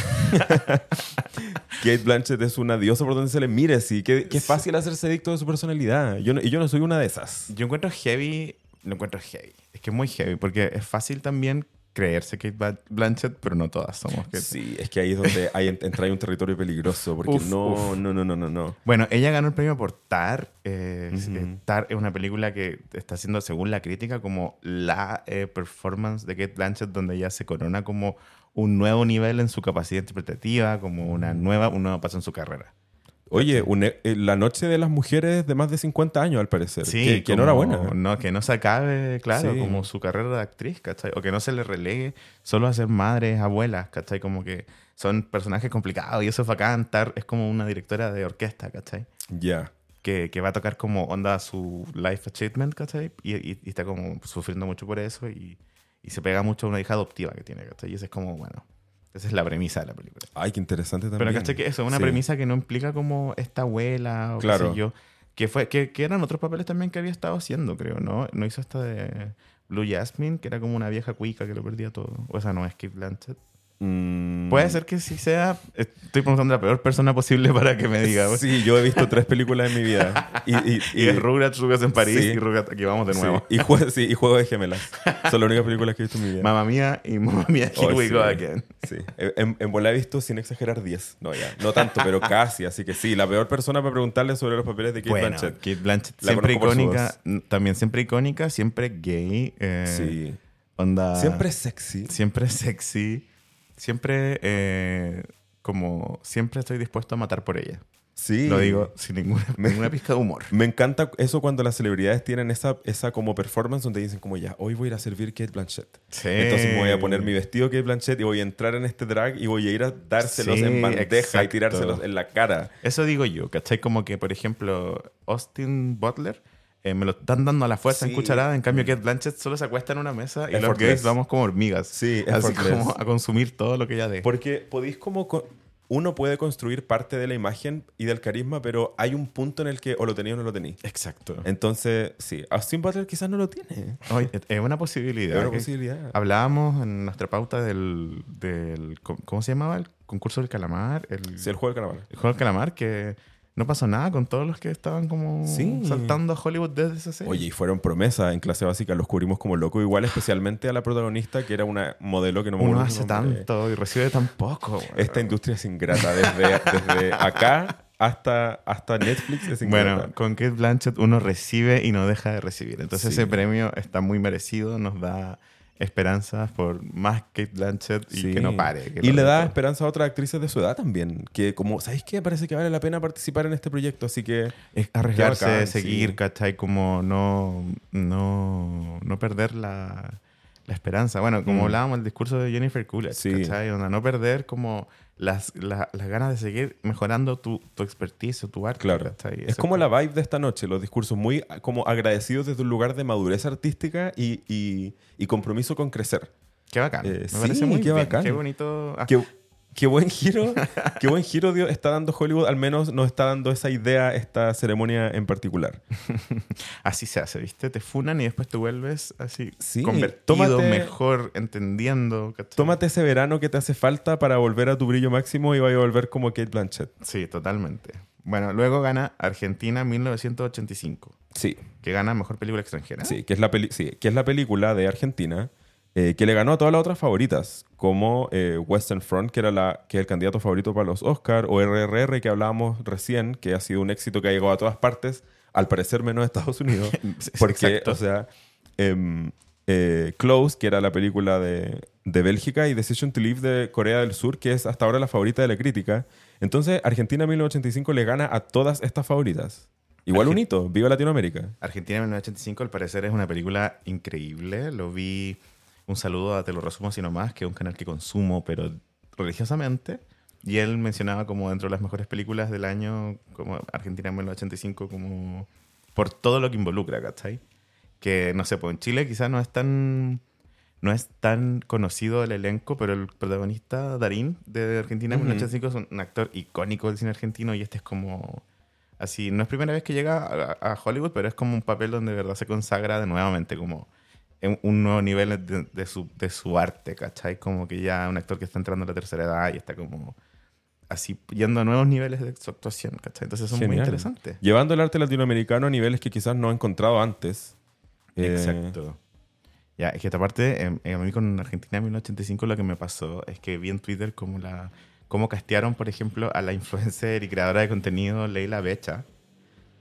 Kate Blanchett es una diosa por donde se le mire. Sí, qué, qué fácil hacerse adicto de su personalidad. Yo no- y yo no soy una de esas. Yo encuentro heavy, lo encuentro heavy. Que es muy heavy porque es fácil también creerse Kate Blanchett, pero no todas somos Kate. Sí, es que ahí es donde hay, entra ahí un territorio peligroso. Porque Uf, no, uf. no, no, no, no, no. Bueno, ella ganó el premio por Tar. eh, eh, Tar es una película que está siendo, según la crítica, como la eh, performance de Kate Blanchett, donde ella se corona como un nuevo nivel en su capacidad interpretativa, como una nueva, un nuevo paso en su carrera. Oye, eh, la noche de las mujeres de más de 50 años, al parecer. Sí, que, que como- enhorabuena. No, que no se acabe, claro, Sí. como su carrera de actriz, ¿cachai? O que no se le relegue solo a ser madres, abuelas, ¿cachai? Como que son personajes complicados y eso es bacán. Tar es como una directora de orquesta, ¿cachai? Ya. Que, que va a tocar como onda su life achievement, ¿cachai? Y, y- y está como sufriendo mucho por eso y, y se pega mucho a una hija adoptiva que tiene, ¿cachai? Y esa es como, bueno, esa es la premisa de la película. Ay, qué interesante también. Pero ¿cachai? Que eso es una Sí. premisa que no implica como esta abuela o Claro. qué sé yo. Que, fue, que, que eran otros papeles también que había estado haciendo, creo, ¿no? No hizo esta de Blue Jasmine, que era como una vieja cuica que lo perdía todo. O esa no es Kate Blanchett. Mm. Puede ser que sí sea... Estoy preguntando a la peor persona posible para que me diga. Sí, yo he visto tres películas en mi vida. Y, y, Y es Rugrats, Rugrats en París Sí. y Rugrats... Aquí vamos de sí, nuevo. y, jue- sí, y Juego de Gemelas. Son las únicas películas que he visto en mi vida. Mamma Mía y Mamma Mía, Here Oh, We sí. Go Again. Sí. En, en bola he visto, sin exagerar, 10. No, ya. No tanto, pero casi. Así que sí, la peor persona para preguntarle sobre los papeles de Kate Bueno, Blanchett. Kate Blanchett La siempre icónica, también siempre icónica, siempre gay, eh, Sí. onda, Siempre sexy. siempre sexy, siempre eh, como siempre estoy dispuesto a matar por ella. Sí. Lo digo sin ninguna, ninguna pizca de humor. Me encanta eso cuando las celebridades tienen esa, esa como performance donde dicen como ya, hoy voy a ir a servir Kate Blanchett. Sí. Entonces me voy a poner mi vestido Kate Blanchett y voy a entrar en este drag y voy a ir a dárselos Sí, en bandeja y exacto. tirárselos en la cara. Eso digo yo, ¿cachai? Como que, por ejemplo, Austin Butler eh, me lo están dando a la fuerza en Sí. cucharada. En cambio, Kate Blanchett solo se acuesta en una mesa y los gays vamos como hormigas. Sí, Así como a consumir todo lo que ella dé. Porque podéis como... co- Uno puede construir parte de la imagen y del carisma, pero hay un punto en el que o lo tenía o no lo tenía. Exacto. Entonces, sí, Austin Butler quizás no lo tiene. Es una posibilidad. Es una posibilidad. Hablábamos en nuestra pauta del, del- ¿Cómo se llamaba? El concurso del calamar. El, Sí, el juego del calamar. el juego del calamar, que no pasó nada con todos los que estaban como Sí. saltando a Hollywood desde esa serie. Oye, y fueron promesas en clase básica, los cubrimos como locos, igual especialmente a la protagonista, que era una modelo que no me uno hace tanto y recibe tan poco. Esta industria es ingrata, desde, desde acá hasta, hasta Netflix es ingrata. Bueno, con Kate Blanchett uno recibe y no deja de recibir. Entonces Sí. ese premio está muy merecido, nos da esperanzas por más Kate Blanchett y Sí. que no pare. que y le da esperanza a otras actrices de su edad también. Que como, ¿sabéis qué? Parece que vale la pena participar en este proyecto. Así que Es arriesgarse, seguir, sí. ¿cachai? Como no, no, no perder la, la esperanza. Bueno, como Mm. hablábamos del discurso de Jennifer Coolidge, Sí. ¿cachai? Onda, no perder como las, la- las ganas de seguir mejorando tu, tu expertise o tu arte, Claro. ¿cachai? Es como la vibe de esta noche, los discursos muy como agradecidos desde un lugar de madurez artística y, y- y compromiso con crecer. Qué bacán. Eh, Me sí, parece muy qué bien, bacán. Qué bonito. Ah, Qué, qué buen giro, qué buen giro dio- está dando Hollywood, al menos nos está dando esa idea, esta ceremonia en particular. Así se hace, ¿viste? Te funan y después te vuelves así Sí, convertido, tómate- mejor, entendiendo. ¿cachai? Tómate ese verano que te hace falta para volver a tu brillo máximo y vaya a volver como Kate Blanchett. Sí, totalmente. Bueno, luego gana Argentina 1985, Sí, que gana Mejor Película Extranjera. sí, que es la, peli sí, que es la película de Argentina eh, que le ganó a todas las otras favoritas, como eh, Western Front, que era la, que es el candidato favorito para los Oscar, o RRR, que hablábamos recién, que ha sido un éxito que ha llegado a todas partes, al parecer menos a Estados Unidos. Porque, exacto. o sea, em, eh, Close, que era la película de, de Bélgica, y Decision to Leave de Corea del Sur, que es hasta ahora la favorita de la crítica. Entonces, Argentina 1985 le gana a todas estas favoritas. Igual un hito, viva Latinoamérica. Argentina 1985, al parecer, es una película increíble. Lo vi. Un saludo a Te lo resumo así nomás, que es un canal que consumo, pero religiosamente. Y él mencionaba como dentro de las mejores películas del año, como Argentina 1985, como por todo lo que involucra, ¿cachai? Que no sé, pues en Chile quizás no es tan. No es tan conocido el elenco, pero el protagonista Darín de Argentina. 1985 es un actor icónico del cine argentino y este es como Así, no es primera vez que llega a, a Hollywood, pero es como un papel donde de verdad se consagra de nuevamente como en un nuevo nivel de, de su, de su arte, ¿cachai? Como que ya un actor que está entrando a la tercera edad y está como así yendo a nuevos niveles de su actuación, ¿cachai? Entonces son muy Genial. interesantes. Llevando el arte latinoamericano a niveles que quizás no ha encontrado antes. Eh, Exacto. Ya, es que esta parte, em, a mí con Argentina 1985 lo que me pasó es que vi en Twitter como la cómo castearon, por ejemplo, a la influencer y creadora de contenido Leila Becha,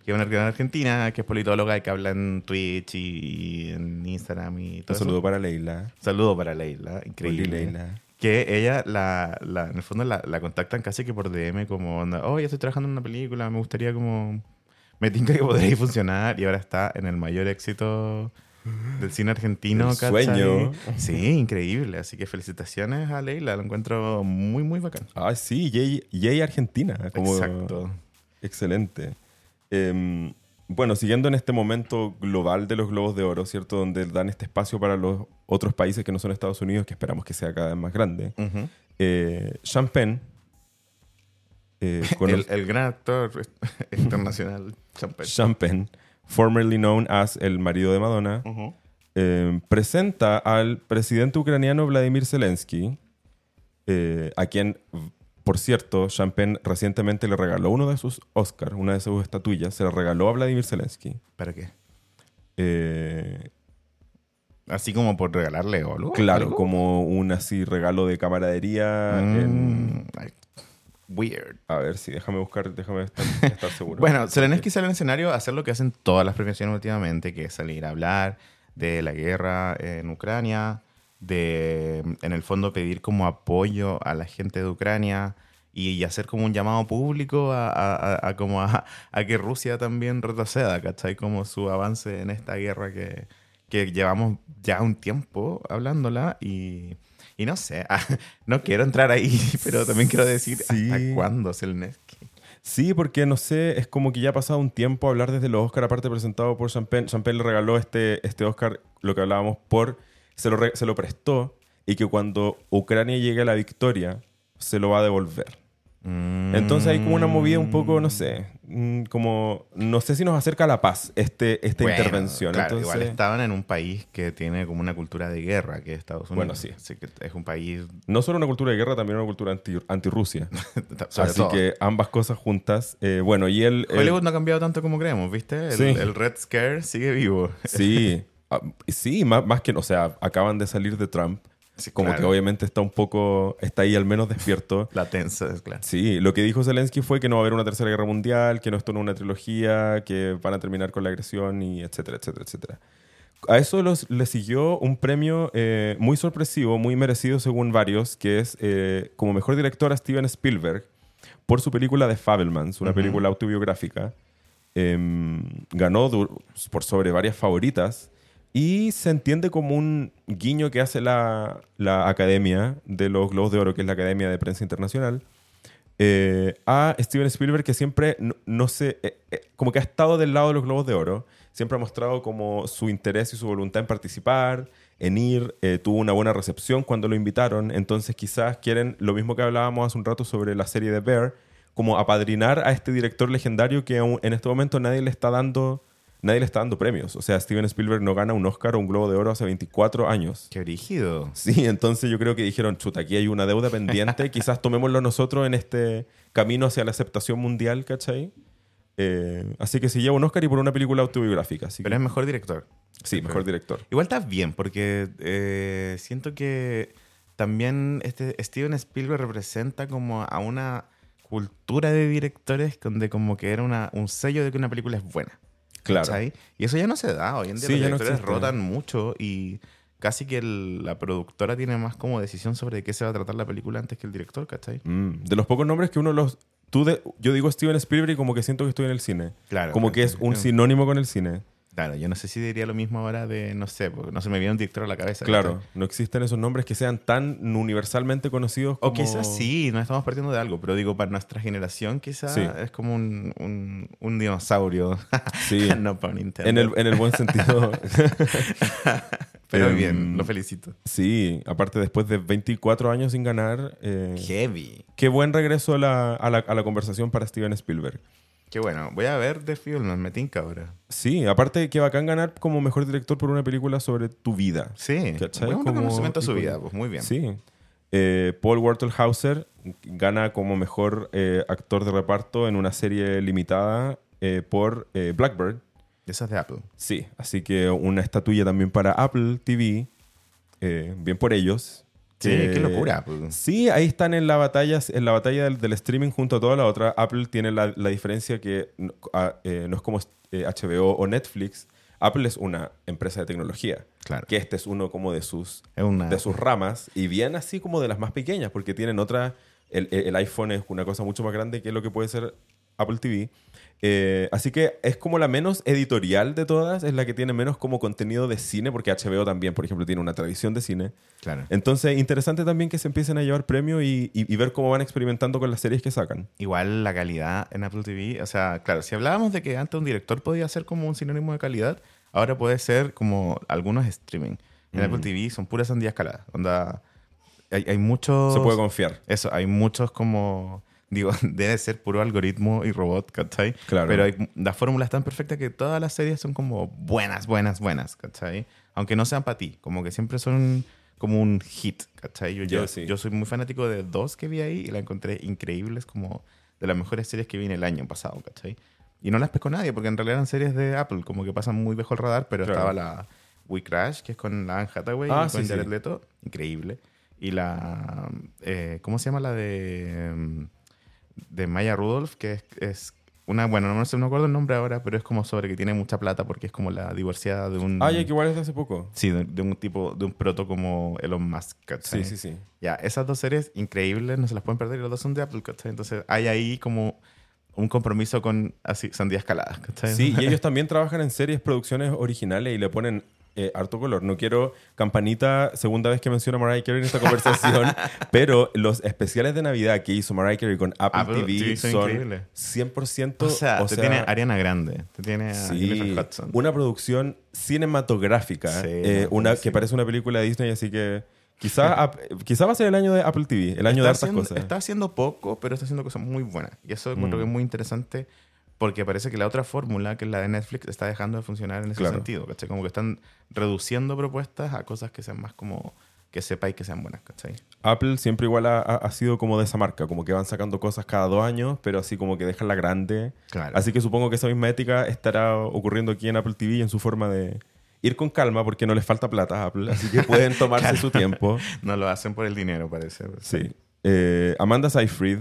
que es una creadora argentina, que es politóloga y que habla en Twitch y, en Instagram y Un todo saludo eso. para Leila. Saludo para Leila, increíble. Leila. Que ella, la, la- en el fondo, la, la contactan casi que por DM, como, onda, oh, ya estoy trabajando en una película, me gustaría como... Me tinca que podría funcionar y ahora está en el mayor éxito del cine argentino. El sueño. Sí, increíble. Así que felicitaciones a Leila, lo encuentro muy, muy bacán. Ah, sí, Yay, Yay Argentina. Como Exacto. Excelente. Em, bueno, siguiendo en este momento global de los Globos de Oro, ¿cierto? Donde dan este espacio para los otros países que no son Estados Unidos, que esperamos que sea cada vez más grande. Eh, eh, cono- el, el gran actor internacional, Champagne. Formerly known as el marido de Madonna, eh, presenta al presidente ucraniano Vladimir Zelensky, eh, a quien, por cierto, Penn recientemente le regaló uno de sus Oscars, una de sus estatuillas, se la regaló a Vladimir Zelensky. ¿Para qué? Eh, Así como por regalarle oro. claro, ¿Algo? como un así regalo de camaradería. Mm, weird. a ver, sí, déjame buscar, déjame estar, estar seguro. Bueno, Zelensky sale al escenario a hacer lo que hacen todas las premiaciones últimamente, que es salir a hablar de la guerra en Ucrania, de, en el fondo, pedir como apoyo a la gente de Ucrania y, hacer como un llamado público a, a- a- a como a, a que Rusia también retroceda, ¿cachai? Como su avance en esta guerra que, que llevamos ya un tiempo hablándola y... Y no sé, no quiero entrar ahí, pero también quiero decir Sí. hasta cuándo Zelensky. Sí, porque no sé, es como que ya ha pasado un tiempo hablar desde los Oscar, aparte presentado por Champagne. Champagne le regaló este, este Oscar, lo que hablábamos, por. Se lo, re- se lo prestó y que cuando Ucrania llegue a la victoria, se lo va a devolver. Entonces hay como una movida un poco, no sé, mm, como, no sé si nos acerca a la paz este, esta Bueno, intervención. claro, Entonces, igual estaban en un país que tiene como una cultura de guerra, que es Estados Unidos. Bueno, sí. Así que es un país... no solo una cultura de guerra, también una cultura anti, anti-Rusia. Así todo. que ambas cosas juntas. eh, bueno, y él- Hollywood no ha cambiado tanto como creemos, ¿viste? El, Sí. el Red Scare sigue vivo. Sí, sí, más, más que, o sea, acaban de salir de Trump. Sí, como claro. que obviamente está un poco, está ahí al menos despierto. La tensa, es claro. Sí, lo que dijo Zelensky fue que no va a haber una tercera guerra mundial, que no esto no es una trilogía, que van a terminar con la agresión y etcétera, etcétera, etcétera. A eso los- le siguió un premio eh, muy sorpresivo, muy merecido según varios, que es eh, como mejor director a Steven Spielberg por su película The Fabelmans, una Ujú. película autobiográfica. Em, ganó por sobre varias favoritas y se entiende como un guiño que hace la, la Academia de los Globos de Oro, que es la Academia de Prensa Internacional, eh, a Steven Spielberg, que siempre, no, no sé, eh, eh, como que ha estado del lado de los Globos de Oro, siempre ha mostrado como su interés y su voluntad en participar, en ir, tuvo una buena recepción cuando lo invitaron, entonces quizás quieren lo mismo que hablábamos hace un rato sobre la serie de Bear, como apadrinar a este director legendario que en este momento nadie le está dando nadie le está dando premios. O sea, Steven Spielberg no gana un Oscar o un Globo de Oro hace 24 años. Qué brígido. Sí, entonces yo creo que dijeron, chuta, aquí hay una deuda pendiente, quizás tomémoslo nosotros en este camino hacia la aceptación mundial, ¿cachai? Eh, así que se lleva un Oscar y por una película autobiográfica. Así que- Pero es mejor director. sí, mejor director. Igual está bien, porque eh, siento que también este Steven Spielberg representa como a una cultura de directores donde como que era una, un sello de que una película es buena. Claro. ¿cachai? Y eso ya no se da. Hoy en día Sí, los no directores rotan mucho y casi que el- la productora tiene más como decisión sobre de qué se va a tratar la película antes que el director, ¿cachai? Mm, de los pocos nombres que uno los... Tú de- yo digo Steven Spielberg y como que siento que estoy en el cine. Claro. Como que es un sinónimo con el cine. Claro, yo no sé si diría lo mismo ahora de, no sé, porque no se me viene un director a la cabeza. Claro, no existen esos nombres que sean tan universalmente conocidos como... O quizás sí, no estamos partiendo de algo, pero digo, para nuestra generación quizás Sí. es como un, un, un dinosaurio. Sí. no para Nintendo. En el, en el buen sentido. pero Em, bien, lo felicito. Sí, aparte después de 24 años sin ganar, eh, Heavy. qué buen regreso a la, a, la, a la conversación para Steven Spielberg. Qué bueno. Voy a ver The Film, me tinca ahora. Sí, aparte que bacán ganar como mejor director por una película sobre tu vida. Sí. ¿Cachai? Buen Como- reconocimiento a su vida, pues muy bien. Sí. Eh, Paul Wartelhauser gana como mejor eh, actor de reparto en una serie limitada eh, por eh, Blackbird. Esa es de Apple. Sí, así que una estatuilla también para Apple TV. Bien por ellos. Sí, qué locura. Apple. Sí, ahí están en la batalla, en la batalla del, del streaming junto a toda la otra. Apple tiene la, la diferencia que no, a- eh, no es como eh, HBO o Netflix. Apple es una empresa de tecnología. Claro. Que este es uno como de sus, una... de sus ramas. Y bien así como de las más pequeñas, porque tienen otra. El, el iPhone es una cosa mucho más grande que lo que puede ser Apple TV. Eh, así que es como la menos editorial de todas, es la que tiene menos como contenido de cine, porque HBO también, por ejemplo, tiene una tradición de cine. Claro. Entonces, interesante también que se empiecen a llevar premios y, y- y ver cómo van experimentando con las series que sacan. Igual la calidad en Apple TV, o sea, claro, si hablábamos de que antes un director podía ser como un sinónimo de calidad, ahora puede ser como algunos streaming. En Mm. Apple TV son puras sandías escaladas. Onda, hay, hay muchos... Se puede confiar. Eso, hay muchos como... Digo, debe ser puro algoritmo y robot, ¿cachai? Claro. Pero hay, la fórmula es tan perfecta que todas las series son como buenas, buenas, buenas, ¿cachai? Aunque no sean para ti, como que siempre son como un hit, ¿cachai? Yo, yo, Ya, sí. yo soy muy fanático de dos que vi ahí y la encontré increíbles, como de las mejores series que vi en el año pasado, ¿cachai? Y no las pescó nadie, porque en realidad eran series de Apple, como que pasan muy bajo el radar, pero Claro. estaba la We Crash, que es con la Anne Hathaway Ah, y con sí, Jared sí. Leto, increíble. Y la, eh, ¿cómo se llama la de, de Maya Rudolph? Que es, es una, bueno, no sé, no me acuerdo el nombre ahora, pero es como sobre que tiene mucha plata porque es como la divorciada de un... Ah, ya que igual es de hace poco. Sí, de, de un tipo, de un proto como Elon Musk, ¿cachai? Sí, sí, sí. Ya, esas dos series increíbles, no se las pueden perder y las dos son de Apple, ¿cachai? Entonces hay ahí como un compromiso con así, sandía escalada, ¿cachai? Sí, y ellos también trabajan en series, producciones originales y le ponen eh, harto color. No quiero campanita, segunda vez que menciono a Mariah Carey en esta conversación, pero los especiales de Navidad que hizo Mariah Carey con Apple, Apple TV, TV son son increíbles. 100%. O sea, te tiene Ariana Grande, te tiene a Sí, Jennifer Hudson. una producción cinematográfica, Sí, eh, una que parece una película de Disney, así que Quizá, quizá va a ser el año de Apple TV, el año de hartas haciendo, cosas. Está haciendo poco, pero está haciendo cosas muy buenas. Y eso Mm. que es muy interesante porque parece que la otra fórmula, que es la de Netflix, está dejando de funcionar en ese Claro. sentido. ¿cachai? Como que están reduciendo propuestas a cosas que sean más como que sepáis que sean buenas. ¿cachai? Apple siempre igual ha, ha- sido como de esa marca, como que van sacando cosas cada dos años, pero así como que dejan la grande. Claro. Así que supongo que esa misma ética estará ocurriendo aquí en Apple TV en su forma de ir con calma porque no les falta plata a Apple, así que pueden tomarse su tiempo. No lo hacen por el dinero, parece. Sí. Eh, Amanda Seyfried,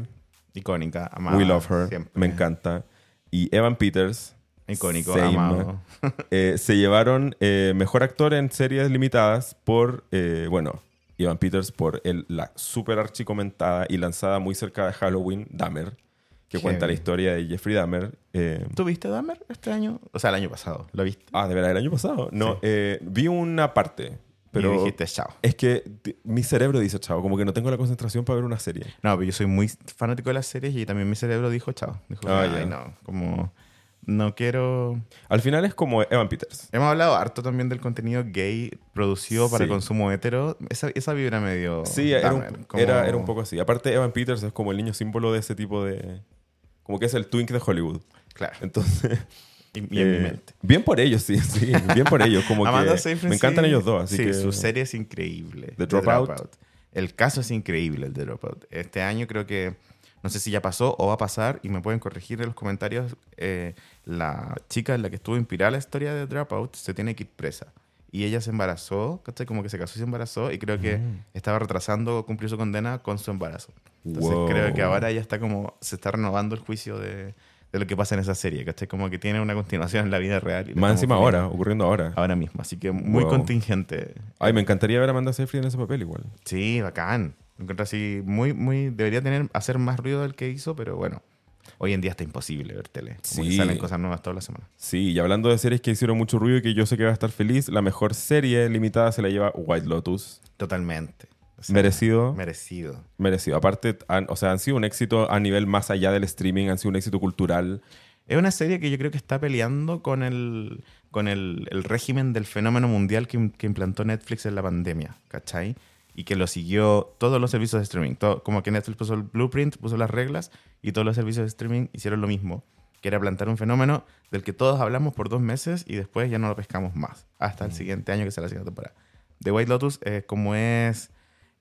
Icónica, amada. We Love Her, siempre. me encanta. Y Evan Peters, Icónico, amado. eh, se llevaron eh, mejor actor en series limitadas por, eh, bueno, Evan Peters por el, la super archicomentada y lanzada muy cerca de Halloween, Dahmer, que cuenta la historia de Jeffrey Dahmer. eh, ¿Tú viste Dahmer este año? O sea, el año pasado. ¿Lo viste? ah, de verdad, el año pasado. No, Sí. eh, vi una parte, pero y dijiste chao. es que mi cerebro dice chao, como que no tengo la concentración para ver una serie. No, pero yo soy muy fanático de las series y también mi cerebro dijo chao. Dijo, Ah, ay, ya. no, como no quiero... Al final es como Evan Peters. Hemos hablado harto también del contenido gay producido para Sí. consumo hetero. Esa, esa vibra medio... Sí, era un, como- era, era un poco así. Aparte, Evan Peters es como el niño símbolo de ese tipo de... Como que es el twink de Hollywood. Claro. Entonces... Y, y en eh, mi mente. Bien por ellos, sí, sí. Bien por ellos. Como Amanda que Seyfried, me encantan sí. ellos dos, así sí, que... su serie es increíble. The Dropout. El caso es increíble, el de Dropout. Este año creo que, no sé si ya pasó o va a pasar, y me pueden corregir en los comentarios, eh, la chica en la que estuvo inspirada la historia de Dropout se tiene que ir presa. Y ella se embarazó, ¿cachai? Como que se casó y se embarazó, y creo que estaba retrasando cumplir su condena con su embarazo. Entonces Wow. creo que ahora ya está como, se está renovando el juicio de, de lo que pasa en esa serie, ¿cachai? Como que tiene una continuación en la vida real. y Más encima ahora, ocurriendo ahora. Ahora mismo, así que muy Wow. contingente. Ay, me encantaría ver a Amanda Seyfried en ese papel igual. Sí, bacán. Lo encuentro así, muy, muy, debería tener, hacer más ruido del que hizo, pero bueno, hoy en día está imposible ver tele. Como que Sí. salen cosas nuevas toda la semana. Sí, y hablando de series que hicieron mucho ruido y que yo sé que va a estar feliz, la mejor serie limitada se la lleva White Lotus. Totalmente. O sea, Merecido. Merecido. Merecido. Aparte, han, o sea, han sido un éxito a nivel más allá del streaming, han sido un éxito cultural. Es una serie que yo creo que está peleando con el, con el, el régimen del fenómeno mundial que, que implantó Netflix en la pandemia, ¿cachai? Y que lo siguió todos los servicios de streaming. Todo- como que Netflix puso el blueprint, puso las reglas, y todos los servicios de streaming hicieron lo mismo, que era plantar un fenómeno del que todos hablamos por dos meses y después ya no lo pescamos más, hasta el siguiente año que será la siguiente temporada. The White Lotus, eh, como es,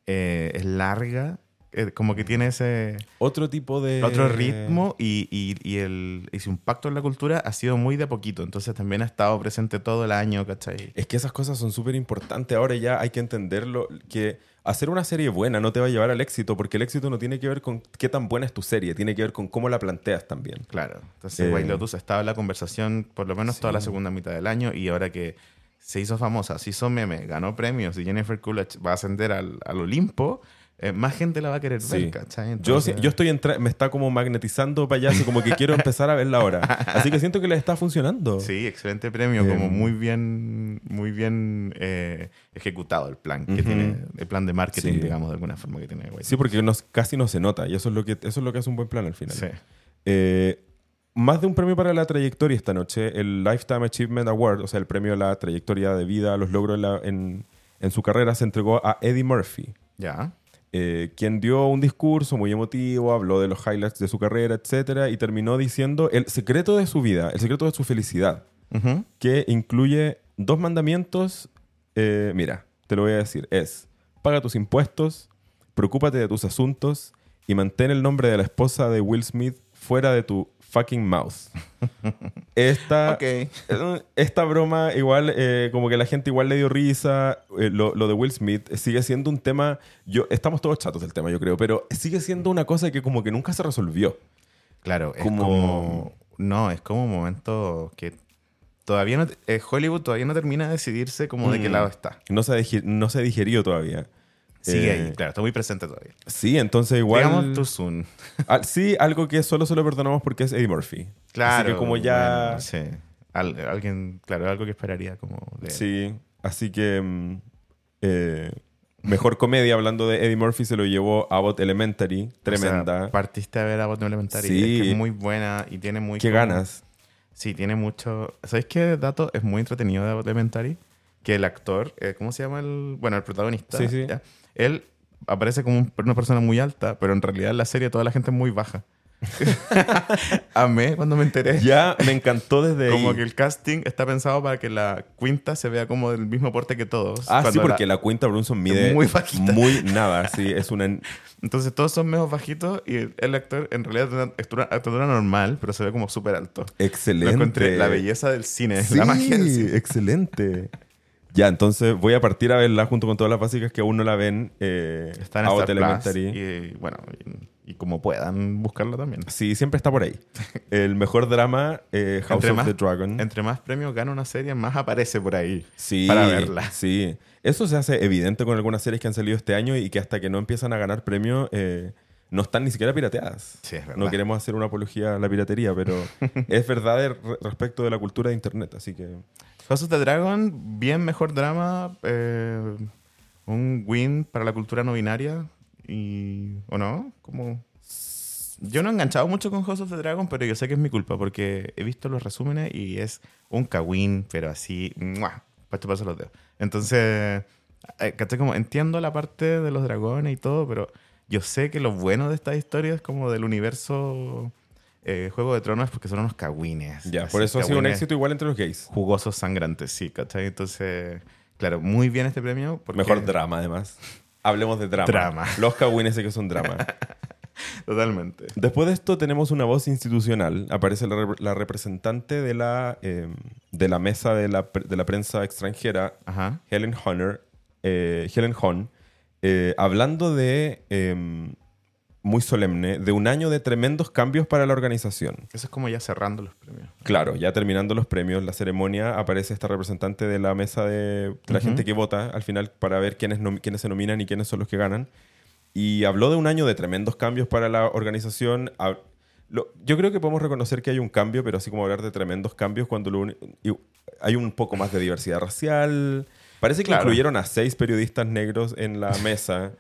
eh, es larga, eh, como que tiene ese Otro tipo de... otro ritmo y, y, y el, y su impacto en la cultura ha sido muy de a poquito. Entonces también ha estado presente todo el año, ¿cachai? Es que esas cosas son súper importantes. Ahora ya hay que entenderlo, que hacer una serie buena no te va a llevar al éxito, porque el éxito no tiene que ver con qué tan buena es tu serie, tiene que ver con cómo la planteas también. Claro. Entonces Eh, White Lotus estaba en la conversación por lo menos toda la segunda mitad del año y ahora que se hizo famosa, se hizo meme, ganó premios y Jennifer Coolidge va a ascender al, al Olimpo, eh, más gente la va a querer Sí. ver, ¿cachai? Yo, Entonces- yo estoy entra- me está como magnetizando así como que quiero empezar a verla ahora. Así que siento que le está funcionando. Sí, excelente premio, Eh, como muy bien, muy bien eh, ejecutado el plan que tiene, el plan de marketing, Sí. digamos, de alguna forma que tiene White Sí, porque nos, casi no se nota y eso es lo que eso es lo que hace un buen plan al final. Sí. Más de un premio para la trayectoria esta noche, el Lifetime Achievement Award, o sea, el premio a la trayectoria de vida, a los logros en, la- en- en su carrera, se entregó a Eddie Murphy, Ya. eh, quien dio un discurso muy emotivo, habló de los highlights de su carrera, etcétera, y terminó diciendo el secreto de su vida, el secreto de su felicidad, que incluye dos mandamientos. eh, mira, te lo voy a decir: es paga tus impuestos, preocúpate de tus asuntos y mantén el nombre de la esposa de Will Smith fuera de tu fucking mouth. Esta, eh, esta broma, igual, eh, como que la gente igual le dio risa. eh, lo, lo de Will Smith sigue siendo un tema. Yo, estamos todos chatos del tema, yo creo, pero sigue siendo una cosa que como que nunca se resolvió. Claro, es Como- como... No, es como un momento que todavía no... eh, Hollywood todavía no termina de decidirse como de qué Mm. lado está. No se ha, no se ha digerido todavía. Sigue Eh, ahí, claro, está muy presente todavía. Sí, entonces igual. Digamos too soon. Ah, sí, algo que solo se lo perdonamos porque es Eddie Murphy. Claro. Así que como ya. bueno, sí. Al- alguien, claro, algo que esperaría como él. Sí, así que. mm, eh, mejor comedia, hablando de Eddie Murphy, se lo llevó Abbott Elementary. Tremenda. O sea, partiste a ver a Bottom Elementary. Sí. Es que es muy buena y tiene muy... Qué como- ganas. Sí, tiene mucho... ¿Sabéis qué dato es muy entretenido de Abbott Elementary? Que el actor, eh, ¿cómo se llama el? Bueno, el protagonista. Sí, sí. ¿ya? Él aparece como un- una persona muy alta, pero en realidad en la serie toda la gente es muy baja. Amé cuando me enteré. Ya me encantó desde ahí. Como que el casting está pensado para que la quinta se vea como del mismo porte que todos. Ah, sí, porque la, cuenta Brunson mide muy bajita. muy nada, sí, es una Entonces todos son menos bajitos y el, actor en realidad tiene una estatura, normal, pero se ve como súper alto. Lo excelente. encontré la belleza del cine, Sí, la magia del cine. excelente. Ya, entonces voy a partir a verla junto con todas las básicas que aún no la ven. Eh, Está en Plus Elementary. y bueno, y, y como puedan buscarlo también. Sí, siempre está por ahí. El mejor drama, eh, House Entre of más- the Dragon. Entre más premios gana una serie, más aparece por ahí Sí, para verla. Sí. Eso se hace evidente con algunas series que han salido este año y que hasta que no empiezan a ganar premios eh, no están ni siquiera pirateadas. Sí, es verdad. No queremos hacer una apología a la piratería, pero es verdad respecto de la cultura de Internet. Así que House of the Dragon, bien mejor drama, eh, un win para la cultura no binaria y ¿o no? Como yo no he enganchado mucho con House of the Dragon, pero yo sé que es mi culpa porque he visto los resúmenes y es un kawin, pero así, ¡mua! para chuparse los dedos. Entonces, eh, ¿cachai? Como entiendo la parte de los dragones y todo, pero yo sé que lo bueno de estas historias como del universo eh, Juego de Tronos es porque son unos cagüines. ya, por eso ha sido un éxito igual entre los gays. jugosos sangrantes, sí, ¿cachai? Entonces, claro, muy bien este premio. Porque Mejor drama, además. Hablemos de drama. Drama. Los cagüines sé que son drama. Totalmente. Después de esto tenemos una voz institucional. Aparece la, rep- la representante de la, eh, de la mesa de la, de la prensa extranjera, Ajá. Helen Honor, eh, Helen Hon, eh, hablando de, eh, muy solemne, de un año de tremendos cambios para la organización. Eso es como ya cerrando los premios. Claro, ya terminando los premios, la ceremonia, aparece esta representante de la mesa de, la Ujú. gente que vota al final para ver quiénes, quiénes se nominan y quiénes son los que ganan. Y habló de un año de tremendos cambios para la organización. Yo creo que podemos reconocer que hay un cambio, pero así como hablar de tremendos cambios cuando lo y- hay un poco más de diversidad racial. Parece que Claro. incluyeron a seis periodistas negros en la mesa.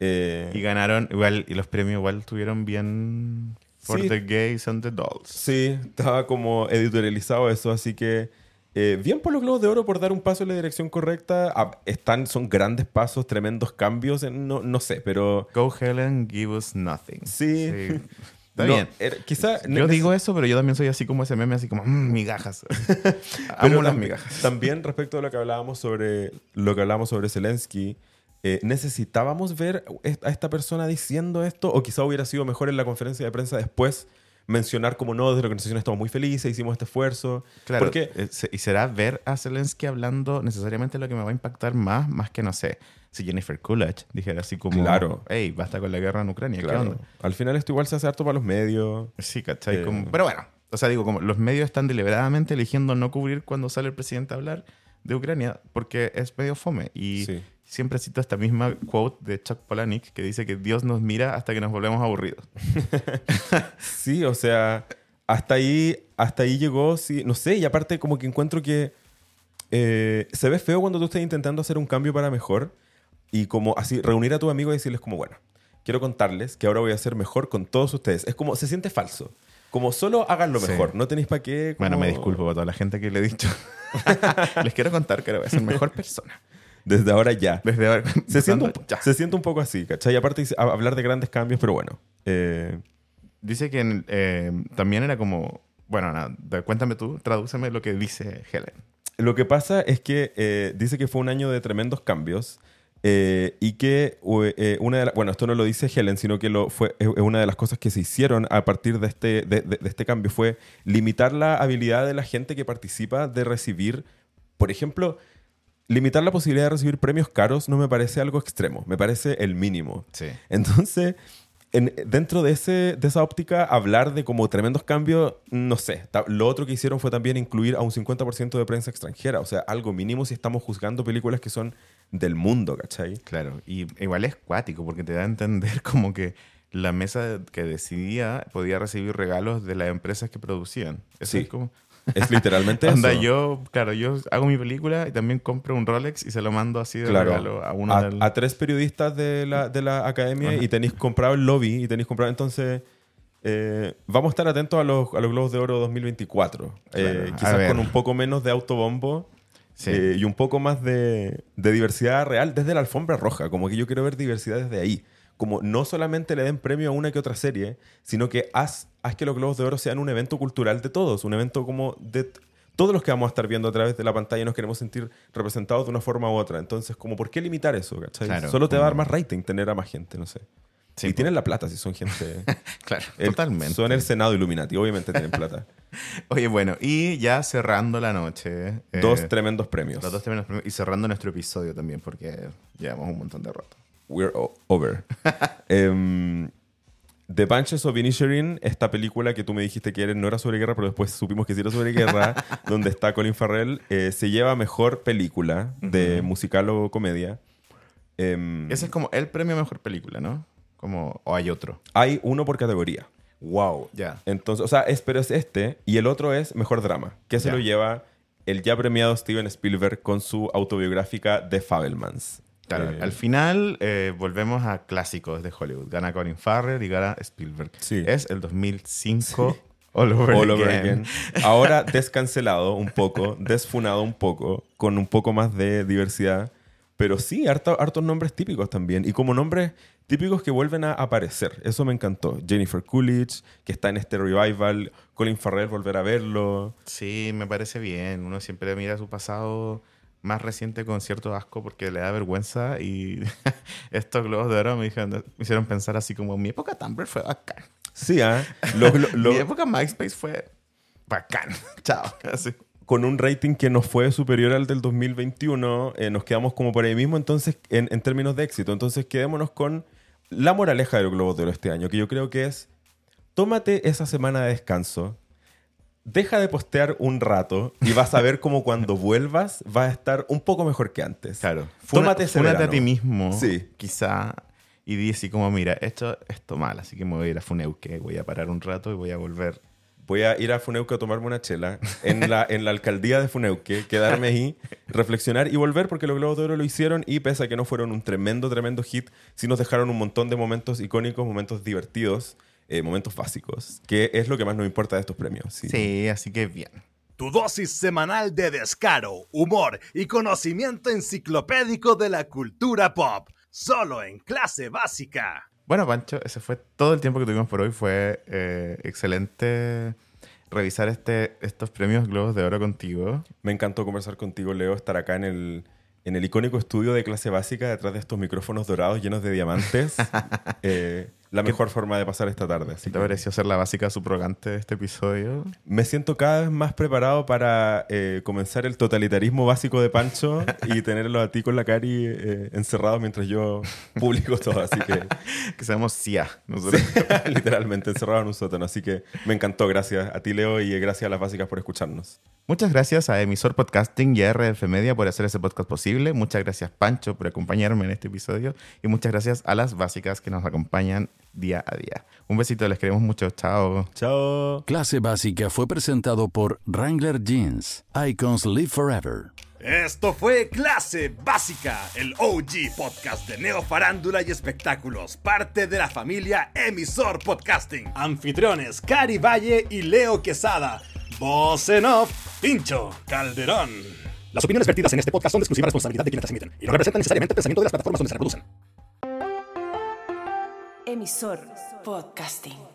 Eh, Y ganaron, igual, y los premios igual tuvieron bien for Sí. the gays and the dolls. Sí, estaba como editorializado eso, así que eh, bien por los Globos de Oro por dar un paso en la dirección correcta. Ah, están, son grandes pasos, tremendos cambios, en- no, no sé, pero Go Helen, give us nothing. sí. Está No, bien. era- quizá Yo digo eso, pero yo también soy así como ese meme, así como, "Mm, migajas. Amo las migajas. También respecto a lo que hablábamos sobre lo que hablábamos sobre Zelensky, eh, necesitábamos ver a esta persona diciendo esto, o quizá hubiera sido mejor en la conferencia de prensa después mencionar como no, desde la organización estamos muy felices, hicimos este esfuerzo. Claro, Porque eh, se- y será ver a Zelensky hablando necesariamente lo que me va a impactar más, más que, no sé, si Jennifer Coolidge dijera así como, Claro. hey, basta con la guerra en Ucrania, ¿qué onda? Al final esto igual se hace harto para los medios. Sí, ¿cachai? Eh. Como- pero bueno, o sea, digo, como los medios están deliberadamente eligiendo no cubrir cuando sale el presidente a hablar de Ucrania porque es medio fome. Y Sí. siempre cito esta misma quote de Chuck Palahniuk que dice que Dios nos mira hasta que nos volvemos aburridos. Sí, o sea, hasta ahí, hasta ahí llegó, sí, no sé, y aparte como que encuentro que eh, se ve feo cuando tú estás intentando hacer un cambio para mejor y como así reunir a tus amigos y decirles como, bueno, quiero contarles que ahora voy a hacer mejor con todos ustedes. Es como, se siente falso. Como solo hagan lo Sí. mejor, no tenéis para qué. Bueno, me disculpo para toda la gente que le he dicho. Les quiero contar que ahora voy a ser mejor persona. Desde ahora ya. Desde ahora. Se siente, un, ya. se siente un poco así, ¿cachai? Y aparte dice- a- hablar de grandes cambios, pero bueno. eh, Dice que eh, también era como. Bueno, nada, cuéntame tú, tradúceme lo que dice Helen. Lo que pasa es que eh, dice que fue un año de tremendos cambios eh, y que eh, una de las... Bueno, esto no lo dice Helen, sino que lo fue, es una de las cosas que se hicieron a partir de este, de, de- de este cambio fue limitar la habilidad de la gente que participa de recibir, por ejemplo, limitar la posibilidad de recibir premios caros no me parece algo extremo, me parece el mínimo. Sí. Entonces, en- dentro de, ese, de esa óptica, hablar de como tremendos cambios, no sé. Lo otro que hicieron fue también incluir a un 50% de prensa extranjera, o sea, algo mínimo si estamos juzgando películas que son del mundo, ¿cachai? Claro, y igual es cuático porque te da a entender como que la mesa que decidía podía recibir regalos de las empresas que producían. Eso Sí. es como... Es literalmente Anda, eso. yo, claro, yo hago mi película y también compro un Rolex y se lo mando así de Claro, regalo a uno a, del... a tres periodistas de la, de la academia Ajá. y tenéis comprado el lobby y tenéis comprado. Entonces, eh, vamos a estar atentos a los, a los Globos de Oro 2024. Eh, Claro, a quizás con un poco menos de autobombo. Sí. eh, y un poco más de, de diversidad real desde la alfombra roja. Como que yo quiero ver diversidad desde ahí. Como no solamente le den premio a una que otra serie, sino que haz, haz que los Globos de Oro sean un evento cultural de todos, un evento como de todos los que vamos a estar viendo a través de la pantalla y nos queremos sentir representados de una forma u otra. Entonces, como, ¿por qué limitar eso? Solo te va a dar más rating tener a más gente, no sé. Sí, y tienen la plata si son gente... Claro, el- totalmente. Son el Senado Illuminati, obviamente tienen plata. Oye, bueno, y ya cerrando la noche. eh, Dos tremendos premios. los dos tremendos premios, Y cerrando nuestro episodio también, porque llevamos un montón de rato. We're over. Em, The Bunches of Inisherin, esta película que tú me dijiste que no era sobre guerra, pero después supimos que sí era sobre guerra, donde está Colin Farrell, eh, se lleva mejor película de musical o comedia. Em, Ese es como el premio a mejor película, ¿no? Como, o hay otro. Hay uno por categoría. Wow, ya. Entonces, o sea, es, pero es este, y el otro es mejor drama, que se Ya. lo lleva el ya premiado Steven Spielberg con su autobiográfica The Fabelmans. Claro, Eh, al final eh, volvemos a clásicos de Hollywood. Gana Colin Farrell y gana Spielberg. Sí. Es el 2005 All Over, All Over Again. Again. Ahora descancelado un poco, desfunado un poco, con un poco más de diversidad. Pero sí, harto- hartos nombres típicos también. Y como nombres típicos que vuelven a aparecer. Eso me encantó. Jennifer Coolidge, que está en este revival. Colin Farrell, volver a verlo. Sí, me parece bien. Uno siempre mira su pasado más reciente con cierto asco porque le da vergüenza y estos globos de oro me, dijeron- me hicieron pensar así como mi época Tumblr fue bacán. Sí. Lo- lo- lo- Mi época MySpace fue bacán. Chao. Así. Con un rating que nos fue superior al del 2021, eh, nos quedamos como por ahí mismo entonces en, en términos de éxito. Entonces quedémonos con la moraleja de los Globos de Oro este año, que yo creo que es, tómate esa semana de descanso, deja de postear un rato y vas a ver como cuando vuelvas vas a estar un poco mejor que antes. Claro. Tómate ese fúnate a ti mismo. Sí. Quizá. Y di así como, mira, esto, esto mal, así que me voy a ir a Funeuque, voy a parar un rato y voy a volver. Voy a ir a Funeuque a tomarme una chela en la, en la alcaldía de Funeuque, quedarme ahí, reflexionar y volver porque los Globos de Oro lo hicieron y pese a que no fueron un tremendo, tremendo hit, sí nos dejaron un montón de momentos icónicos, momentos divertidos, eh, momentos básicos, que es lo que más nos importa de estos premios. Sí. Sí, así que bien. Tu dosis semanal de descaro, humor y conocimiento enciclopédico de la cultura pop. Solo en clase básica. Bueno, Pancho, ese fue todo el tiempo que tuvimos por hoy. Fue eh, excelente revisar este, estos premios Globos de Oro contigo. Me encantó conversar contigo, Leo, estar acá en el, en el icónico estudio de clase básica detrás de estos micrófonos dorados llenos de diamantes. Eh, la mejor forma de pasar esta tarde. Así ¿Qué te pareció ser la básica subrogante de este episodio? Me siento cada vez más preparado para eh, comenzar el totalitarismo básico de Pancho y tenerlo a ti con la Cari eh, encerrado mientras yo publico todo. Así que, Que seamos CIA. Nosotros. literalmente, encerrado en un sótano. Así que me encantó. Gracias a ti, Leo, y gracias a las básicas por escucharnos. Muchas gracias a Emisor Podcasting y a RF Media por hacer ese podcast posible. Muchas gracias, Pancho, por acompañarme en este episodio. Y muchas gracias a las básicas que nos acompañan día a día. Un besito, les queremos mucho. Chao. Chao. Clase Básica fue presentado por Wrangler Jeans. Icons Live Forever. Esto fue Clase Básica, el OG podcast de Neo Farándula y Espectáculos, parte de la familia Emisor Podcasting. Anfitriones Cari Valle y Leo Quesada. Voz en off, Pincho Calderón. Las opiniones vertidas en este podcast son de exclusiva responsabilidad de quienes las emiten y no representan necesariamente el pensamiento de las plataformas donde se reproducen. Emisor Podcasting.